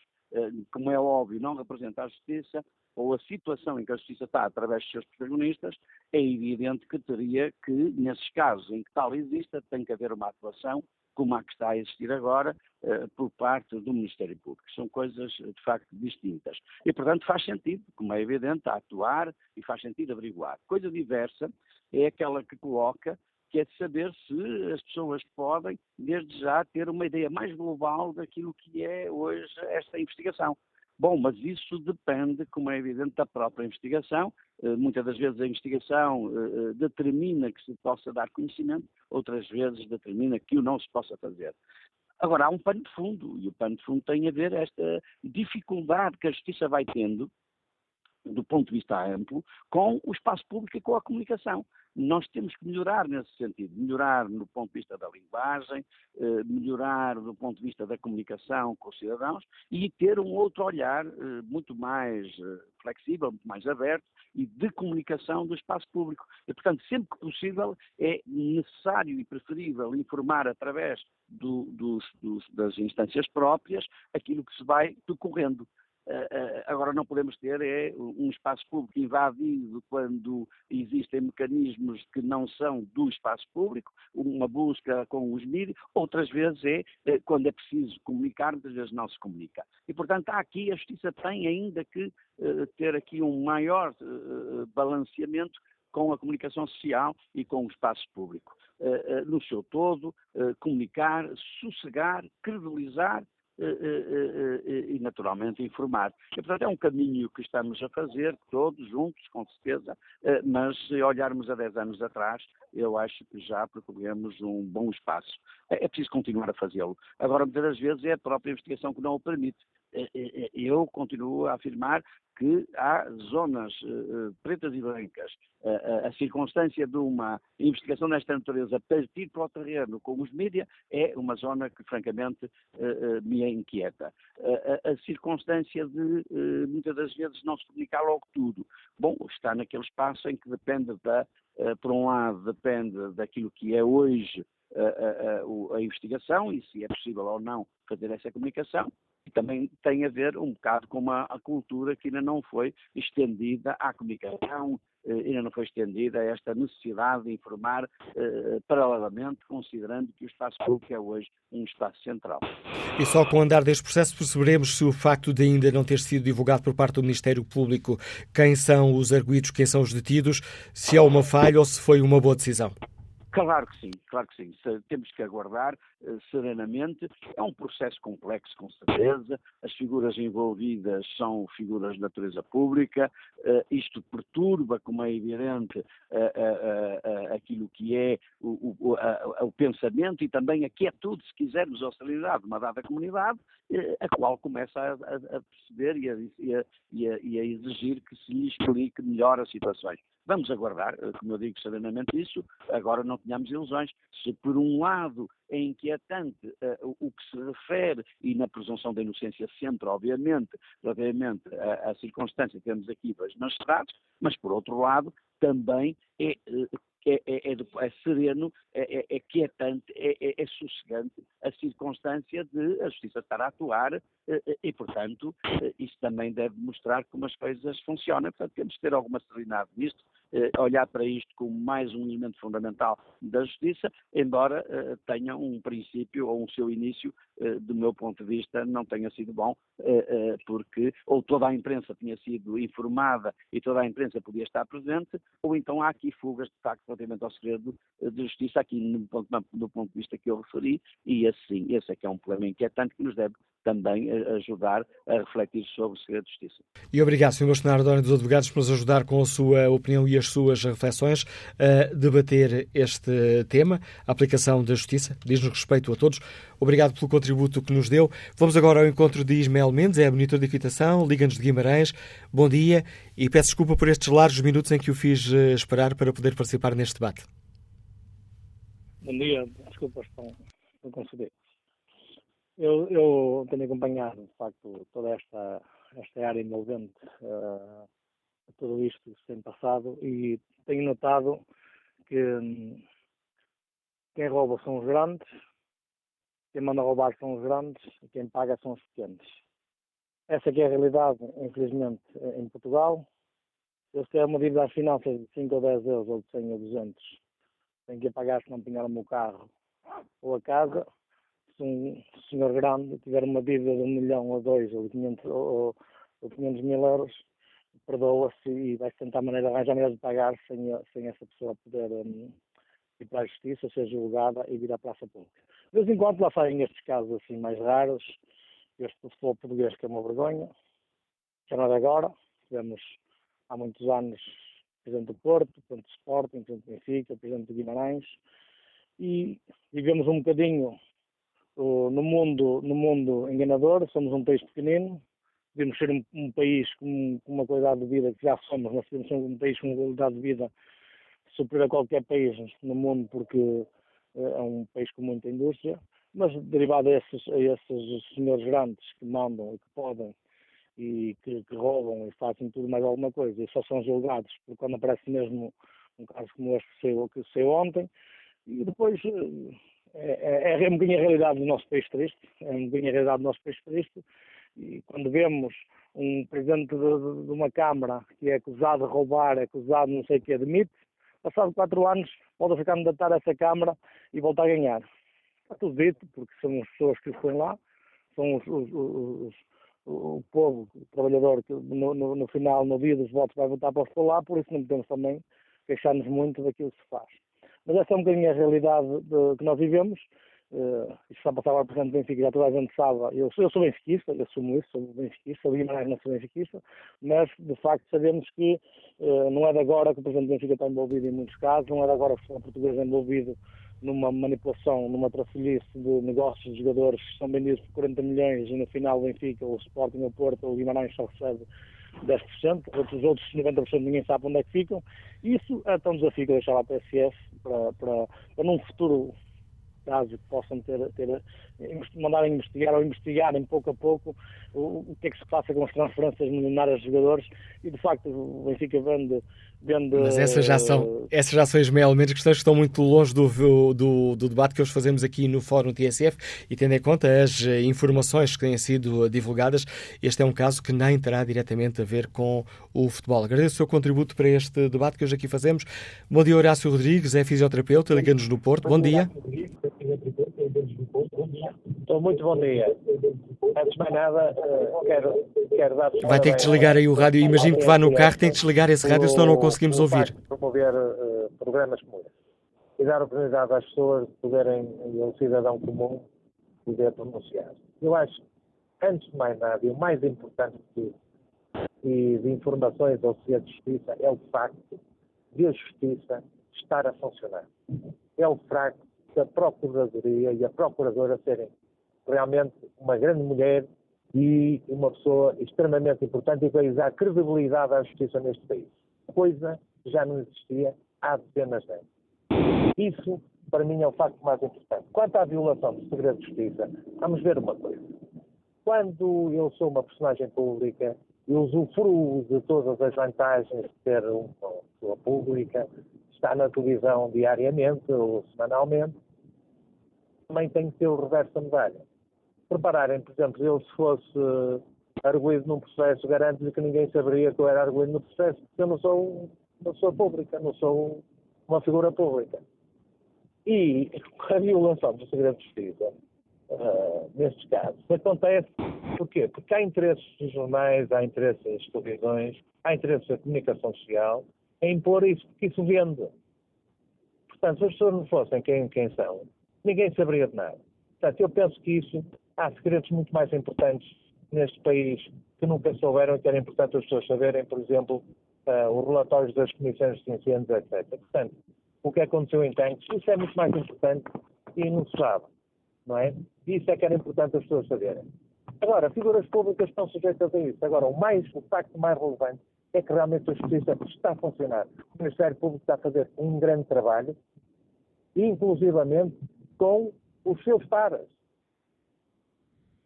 como é óbvio, não representa a justiça, ou a situação em que a justiça está através dos seus protagonistas, é evidente que teria que, nesses casos em que tal exista, tem que haver uma atuação como a que está a existir agora, uh, por parte do Ministério Público. São coisas, de facto, distintas. E, portanto, faz sentido, como é evidente, atuar e faz sentido averiguar. Coisa diversa é aquela que coloca que é de saber se as pessoas podem, desde já, ter uma ideia mais global daquilo que é hoje esta investigação. Bom, mas isso depende, como é evidente, da própria investigação. Eh, muitas das vezes a investigação eh, eh, determina que se possa dar conhecimento, outras vezes determina que o não se possa fazer. Agora, há um pano de fundo, e o pano de fundo tem a ver esta dificuldade que a justiça vai tendo do ponto de vista amplo, com o espaço público e com a comunicação. Nós temos que melhorar nesse sentido, melhorar no ponto de vista da linguagem, eh, melhorar do ponto de vista da comunicação com os cidadãos e ter um outro olhar eh, muito mais eh, flexível, muito mais aberto e de comunicação do espaço público. E, portanto, sempre que possível, é necessário e preferível informar através do, dos, dos, das instâncias próprias aquilo que se vai decorrendo. Eh, eh, agora não podemos ter é um espaço público invadido quando existem mecanismos que não são do espaço público, uma busca com os mídias, outras vezes é eh, quando é preciso comunicar, muitas vezes não se comunica. E, portanto, há aqui, a Justiça tem ainda que ter aqui um maior balanceamento com a comunicação social e com o espaço público. no seu todo, comunicar, sossegar, credibilizar e, naturalmente, informar. E, portanto, é um caminho que estamos a fazer, todos juntos, com certeza, mas se olharmos a 10 anos atrás, eu acho que já percorremos um bom espaço. É, é preciso continuar a fazê-lo. Agora, muitas das vezes, é a própria investigação que não o permite. Eu continuo a afirmar que há zonas uh, pretas e brancas. Uh, a circunstância de uma investigação desta natureza partir para o terreno com os mídias é uma zona que, francamente, uh, me inquieta. a circunstância de, muitas das vezes, não se comunicar logo tudo. Bom, está naquele espaço em que depende da, por um lado, depende daquilo que é hoje a, investigação e se é possível ou não fazer essa comunicação, e também tem a ver um bocado com uma, a cultura que ainda não foi estendida à comunicação, eh, ainda não foi estendida esta necessidade de informar eh, paralelamente, considerando que o espaço público é hoje um espaço central. E só com o andar deste processo perceberemos se o facto de ainda não ter sido divulgado por parte do Ministério Público quem são os arguídos, quem são os detidos, se é uma falha ou se foi uma boa decisão. Claro que sim, claro que sim. Temos que aguardar uh, serenamente. É um processo complexo, com certeza. As figuras envolvidas são figuras de natureza pública. Uh, isto perturba, como é evidente, uh, aquilo que é o, o, o, pensamento e também a quietude, se quisermos, a hostilidade de uma dada comunidade, a qual começa a, a perceber e a, e, a, e a exigir que se lhe explique melhor as situações. Vamos aguardar, eh, como eu digo serenamente isso, agora não tenhamos ilusões. Se por um lado é inquietante uh, o que se refere, e na presunção da inocência sempre, obviamente, relativamente à, circunstância que temos aqui dos magistrados, mas por outro lado também é uh, é, é, é, é, sereno, é, é, é quietante, é, é, sossegante a circunstância de a Justiça estar a atuar e, portanto, isso também deve mostrar como as coisas funcionam. Portanto, temos que ter alguma serenidade nisto, eh, olhar para isto como mais um elemento fundamental da justiça, embora eh, tenha um princípio ou um seu início, eh, do meu ponto de vista, não tenha sido bom, porque ou toda a imprensa tinha sido informada e toda a imprensa podia estar presente, ou então há aqui fugas de facto relativamente ao segredo de justiça, aqui no ponto, do ponto de vista que eu referi, e assim, esse é que é um problema inquietante que nos deve também ajudar a refletir sobre o segredo de justiça. E obrigado, Sr. Bastonário Dória dos Advogados, por nos ajudar com a sua opinião e as suas reflexões a debater este tema, a aplicação da justiça, diz-nos respeito a todos. Obrigado pelo contributo que nos deu. Vamos agora ao encontro de Ismael Mendes, é monitor de equitação, Liga-nos de Guimarães. Bom dia e peço desculpa por estes largos minutos em que o fiz eh, esperar para poder participar neste debate. Bom dia, desculpas por conceder. Eu, eu tenho acompanhado, de facto, toda esta, esta área envolvente uh, tudo isto que se tem passado e tenho notado que quem rouba são os grandes, quem manda roubar são os grandes e quem paga são os pequenos. Essa é a realidade, infelizmente, em Portugal. Eu se quero uma dívida às finanças de 5 ou 10 euros, ou de 100 ou 200, tenho que pagar se não pinhar o meu carro ou a casa. Se um senhor grande tiver uma dívida de 1 milhão ou 2 ou 500, ou, ou 500 mil euros, perdoa-se e vai tentar maneira, arranjar maneira de pagar sem, sem essa pessoa poder um, ir para a justiça, ser julgada e vir à praça pública. De vez em quando lá saem estes casos assim mais raros, este futebol português que é uma vergonha, não é de agora, tivemos há muitos anos Presidente do Porto, Presidente do Sporting, Presidente do Benfica, Presidente do Guimarães, e vivemos um bocadinho no, mundo, no mundo enganador, somos um país pequenino, devemos ser um, um país com, com, uma qualidade de vida que já somos, nós devemos ser um país com uma qualidade de vida superior a qualquer país no mundo, porque uh, é um país com muita indústria, mas derivado a esses, a esses senhores grandes que mandam e que podem e que, que, roubam e fazem tudo mais alguma coisa e só são julgados por quando aparece mesmo um caso como este que saiu, que saiu ontem e depois eh, é, é, é um bocadinho a realidade do nosso país triste, é um bocadinho a realidade do nosso país triste e quando vemos um presidente de, de, de uma Câmara que é acusado de roubar, é acusado de não sei o que, admite, passado quatro anos pode ficar candidatar a essa Câmara e voltar a ganhar. Está tudo dito, porque são as pessoas que estão lá, são os, os, os, o povo o trabalhador que no, no, no, final, no dia dos votos, vai votar para o lá, por isso não podemos também queixar-nos muito daquilo que se faz. Mas essa é um bocadinho a realidade de, que nós vivemos. Uh, isto está a passar agora, por exemplo, Benfica, já toda a gente sabe. Eu, eu sou benfiquista, eu assumo isso, sou benfiquista, o Guimarães não sou benfiquista, mas de facto sabemos que uh, não é de agora que o Presidente Benfica está envolvido em muitos casos, não é de agora que o português é envolvido numa manipulação, numa trafolhice de negócios de jogadores que são vendidos por 40 milhões e no final o Benfica, o Sporting, o Porto, o Guimarães só recebe 10%, outros, outros 90% ninguém sabe onde é que ficam. Isso é tão desafio que eu deixava a PSF para, para, para num futuro caso que possam ter, ter mandar investigar ou investigarem pouco a pouco o, o que é que se passa com as transferências milionárias de jogadores e de facto o Benfica vende Vendo, Mas essas já são, essas já são elementos questões que estão muito longe do, do, do, debate que hoje fazemos aqui no Fórum TSF e tendo em conta as eh, informações que têm sido divulgadas, este é um caso que nem terá diretamente a ver com o futebol. Agradeço o seu contributo para este debate que hoje aqui fazemos. Bom dia, Horácio Rodrigues, é fisioterapeuta, liga-nos no Porto. Bom dia. Estou muito bom dia. Antes de mais nada, eh, quero, quero dar Vai ter que desligar aí o rádio. Imagino que vá no carro, tem que desligar esse rádio, senão não conseguimos ouvir. Promover uh, programas como esse. E dar oportunidade às pessoas de poderem, e ao cidadão comum, poder pronunciar. Eu acho, antes de mais nada, e o mais importante de e de informações ao Senhor de Justiça é o facto de a Justiça estar a funcionar. É o facto da Procuradoria e a Procuradora serem realmente uma grande mulher e uma pessoa extremamente importante e que vai dar credibilidade à justiça neste país. Coisa que já não existia há dezenas de anos. Isso, para mim, é o facto mais importante. Quanto à violação do segredo de justiça, vamos ver uma coisa. Quando eu sou uma personagem pública, eu usufruo de todas as vantagens de ter uma pessoa pública, está na televisão diariamente ou semanalmente, também tenho que ter o reverso da medalha prepararem, por exemplo, eu se fosse arguído num processo, garanto-lhe que ninguém saberia que eu era arguído no processo, porque eu não sou uma pessoa pública, não sou uma figura pública. E a violação do segredo de justiça, uh, nestes casos, acontece porquê? Porque há interesses dos jornais, há interesses das televisões, há interesses da comunicação social em impor isso, porque isso vende. Portanto, se as pessoas não fossem quem, quem são, ninguém saberia de nada. Portanto, eu penso que isso há segredos muito mais importantes neste país que nunca souberam e que era importante as pessoas saberem, por exemplo, uh, os relatórios das comissões de incêndios, etc. Portanto, o que aconteceu em tanques, isso é muito mais importante e não se sabe, não é? Isso é que era importante as pessoas saberem. Agora, figuras públicas estão sujeitas a isso. Agora, o, mais, o facto mais relevante é que realmente a justiça está a funcionar. O Ministério Público está a fazer um grande trabalho, inclusivamente com os seus pares.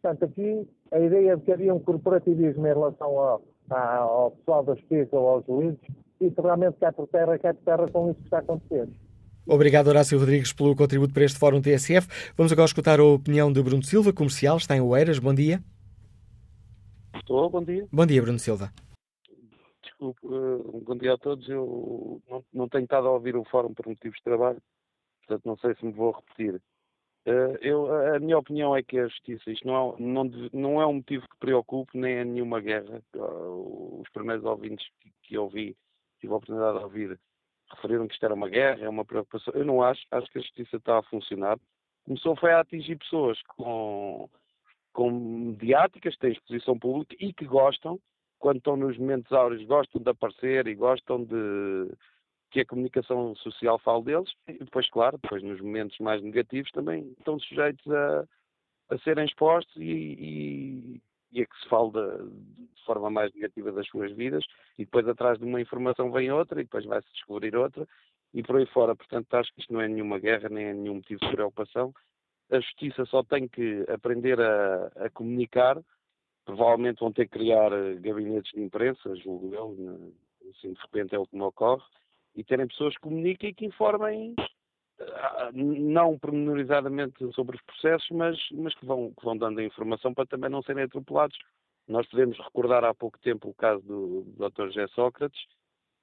Portanto, aqui a ideia de que havia um corporativismo em relação ao, ao pessoal da justiça ou aos juízes, isso realmente cai por terra, cai por terra com isso que está a acontecer. Obrigado, Horácio Rodrigues, pelo contributo para este Fórum TSF. Vamos agora escutar a opinião de Bruno Silva, comercial, está em Oeiras. Bom dia. Estou, bom dia. Bom dia, Bruno Silva. Desculpe, uh, bom dia a todos. Eu não, não tenho estado a ouvir o Fórum por motivos de trabalho, portanto não sei se me vou repetir. Uh, eu, a minha opinião é que a justiça, isto não é, não, não é um motivo que preocupe, nem é nenhuma guerra. Uh, os primeiros ouvintes que, que ouvi, tive a oportunidade de ouvir, referiram que isto era uma guerra, é uma preocupação. Eu não acho, acho que a justiça está a funcionar. Começou foi a atingir pessoas com, com mediáticas, têm exposição pública e que gostam, quando estão nos momentos áureos, gostam de aparecer e gostam de que a comunicação social fale deles. E depois, claro, depois nos momentos mais negativos também estão sujeitos a, a serem expostos e, e, e a que se fale de, de, forma mais negativa das suas vidas e depois atrás de uma informação vem outra e depois vai-se descobrir outra e por aí fora. Portanto, acho que isto não é nenhuma guerra, nem é nenhum motivo de preocupação. A justiça só tem que aprender a, a comunicar. Provavelmente vão ter que criar eh, gabinetes de imprensa, julgo eu, assim de repente é o que me ocorre, e terem pessoas que comuniquem e que informem não pormenorizadamente sobre os processos, mas, mas que, vão, que vão dando a informação para também não serem atropelados. Nós podemos recordar há pouco tempo o caso do, do Dr. José Sócrates,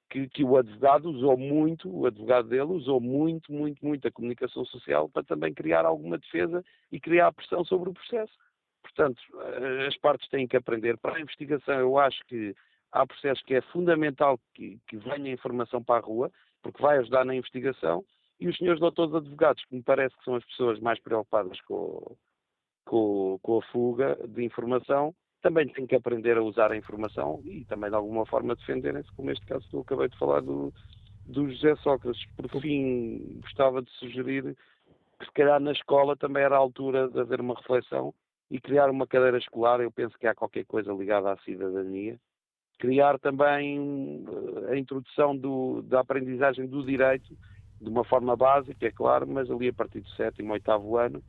que, que, o advogado usou muito, o advogado dele usou muito, muito, muito a comunicação social para também criar alguma defesa e criar pressão sobre o processo. Portanto, as partes têm que aprender. Para a investigação, eu acho que há processos que é fundamental que, que venha a informação para a rua, porque vai ajudar na investigação, e os senhores doutores advogados, que me parece que são as pessoas mais preocupadas com, com, com a fuga de informação, também têm que aprender a usar a informação e também de alguma forma defenderem-se, como neste caso que eu acabei de falar do, do José Sócrates. Por fim, gostava de sugerir que se calhar na escola também era a altura de haver uma reflexão e criar uma cadeira escolar, eu penso que há qualquer coisa ligada à cidadania, criar também eh, a introdução do, da aprendizagem do direito de uma forma básica, é claro, mas ali a partir do sétimo, oitavo ano,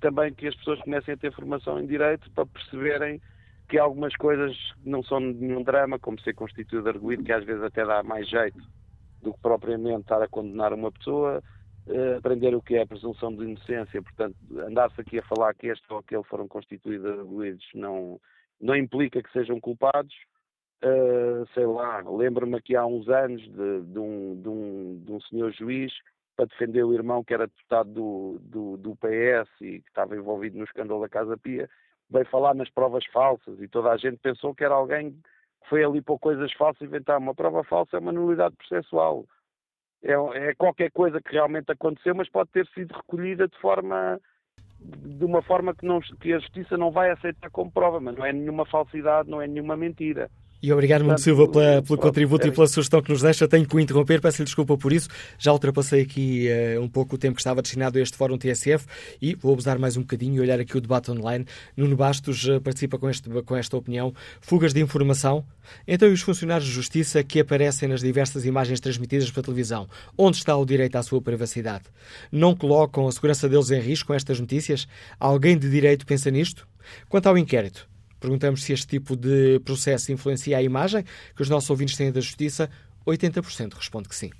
também que as pessoas comecem a ter formação em direito para perceberem que algumas coisas não são nenhum drama, como ser constituído arguído, que às vezes até dá mais jeito do que propriamente estar a condenar uma pessoa, uh, aprender o que é a presunção de inocência, portanto, andar-se aqui a falar que este ou aquele foram constituídos arguídos não, não implica que sejam culpados, uh, sei lá, lembro-me aqui há uns anos de, de, um, de, um, de um senhor juiz para defender o irmão que era deputado do, do, do PS e que estava envolvido no escândalo da Casa Pia, veio falar nas provas falsas e toda a gente pensou que era alguém que foi ali por coisas falsas inventar. Uma prova falsa é uma nulidade processual. É, é, qualquer coisa que realmente aconteceu, mas pode ter sido recolhida de forma de uma forma que, não, que a justiça não vai aceitar como prova, mas não é nenhuma falsidade, não é nenhuma mentira. E obrigado, Mundo Silva, pela, pelo contributo e pela sugestão que nos deixa. Tenho que o interromper, peço-lhe desculpa por isso. Já ultrapassei aqui uh, um pouco o tempo que estava destinado a este Fórum TSF e vou abusar mais um bocadinho e olhar aqui o debate online. Nuno Bastos uh, participa com, este, com esta opinião. Fugas de informação. Então, e os funcionários de justiça que aparecem nas diversas imagens transmitidas pela televisão? Onde está o direito à sua privacidade? Não colocam a segurança deles em risco com estas notícias? Alguém de direito pensa nisto? Quanto ao inquérito, Perguntamos se este tipo de processo influencia a imagem que os nossos ouvintes têm da justiça. 80% responde que sim.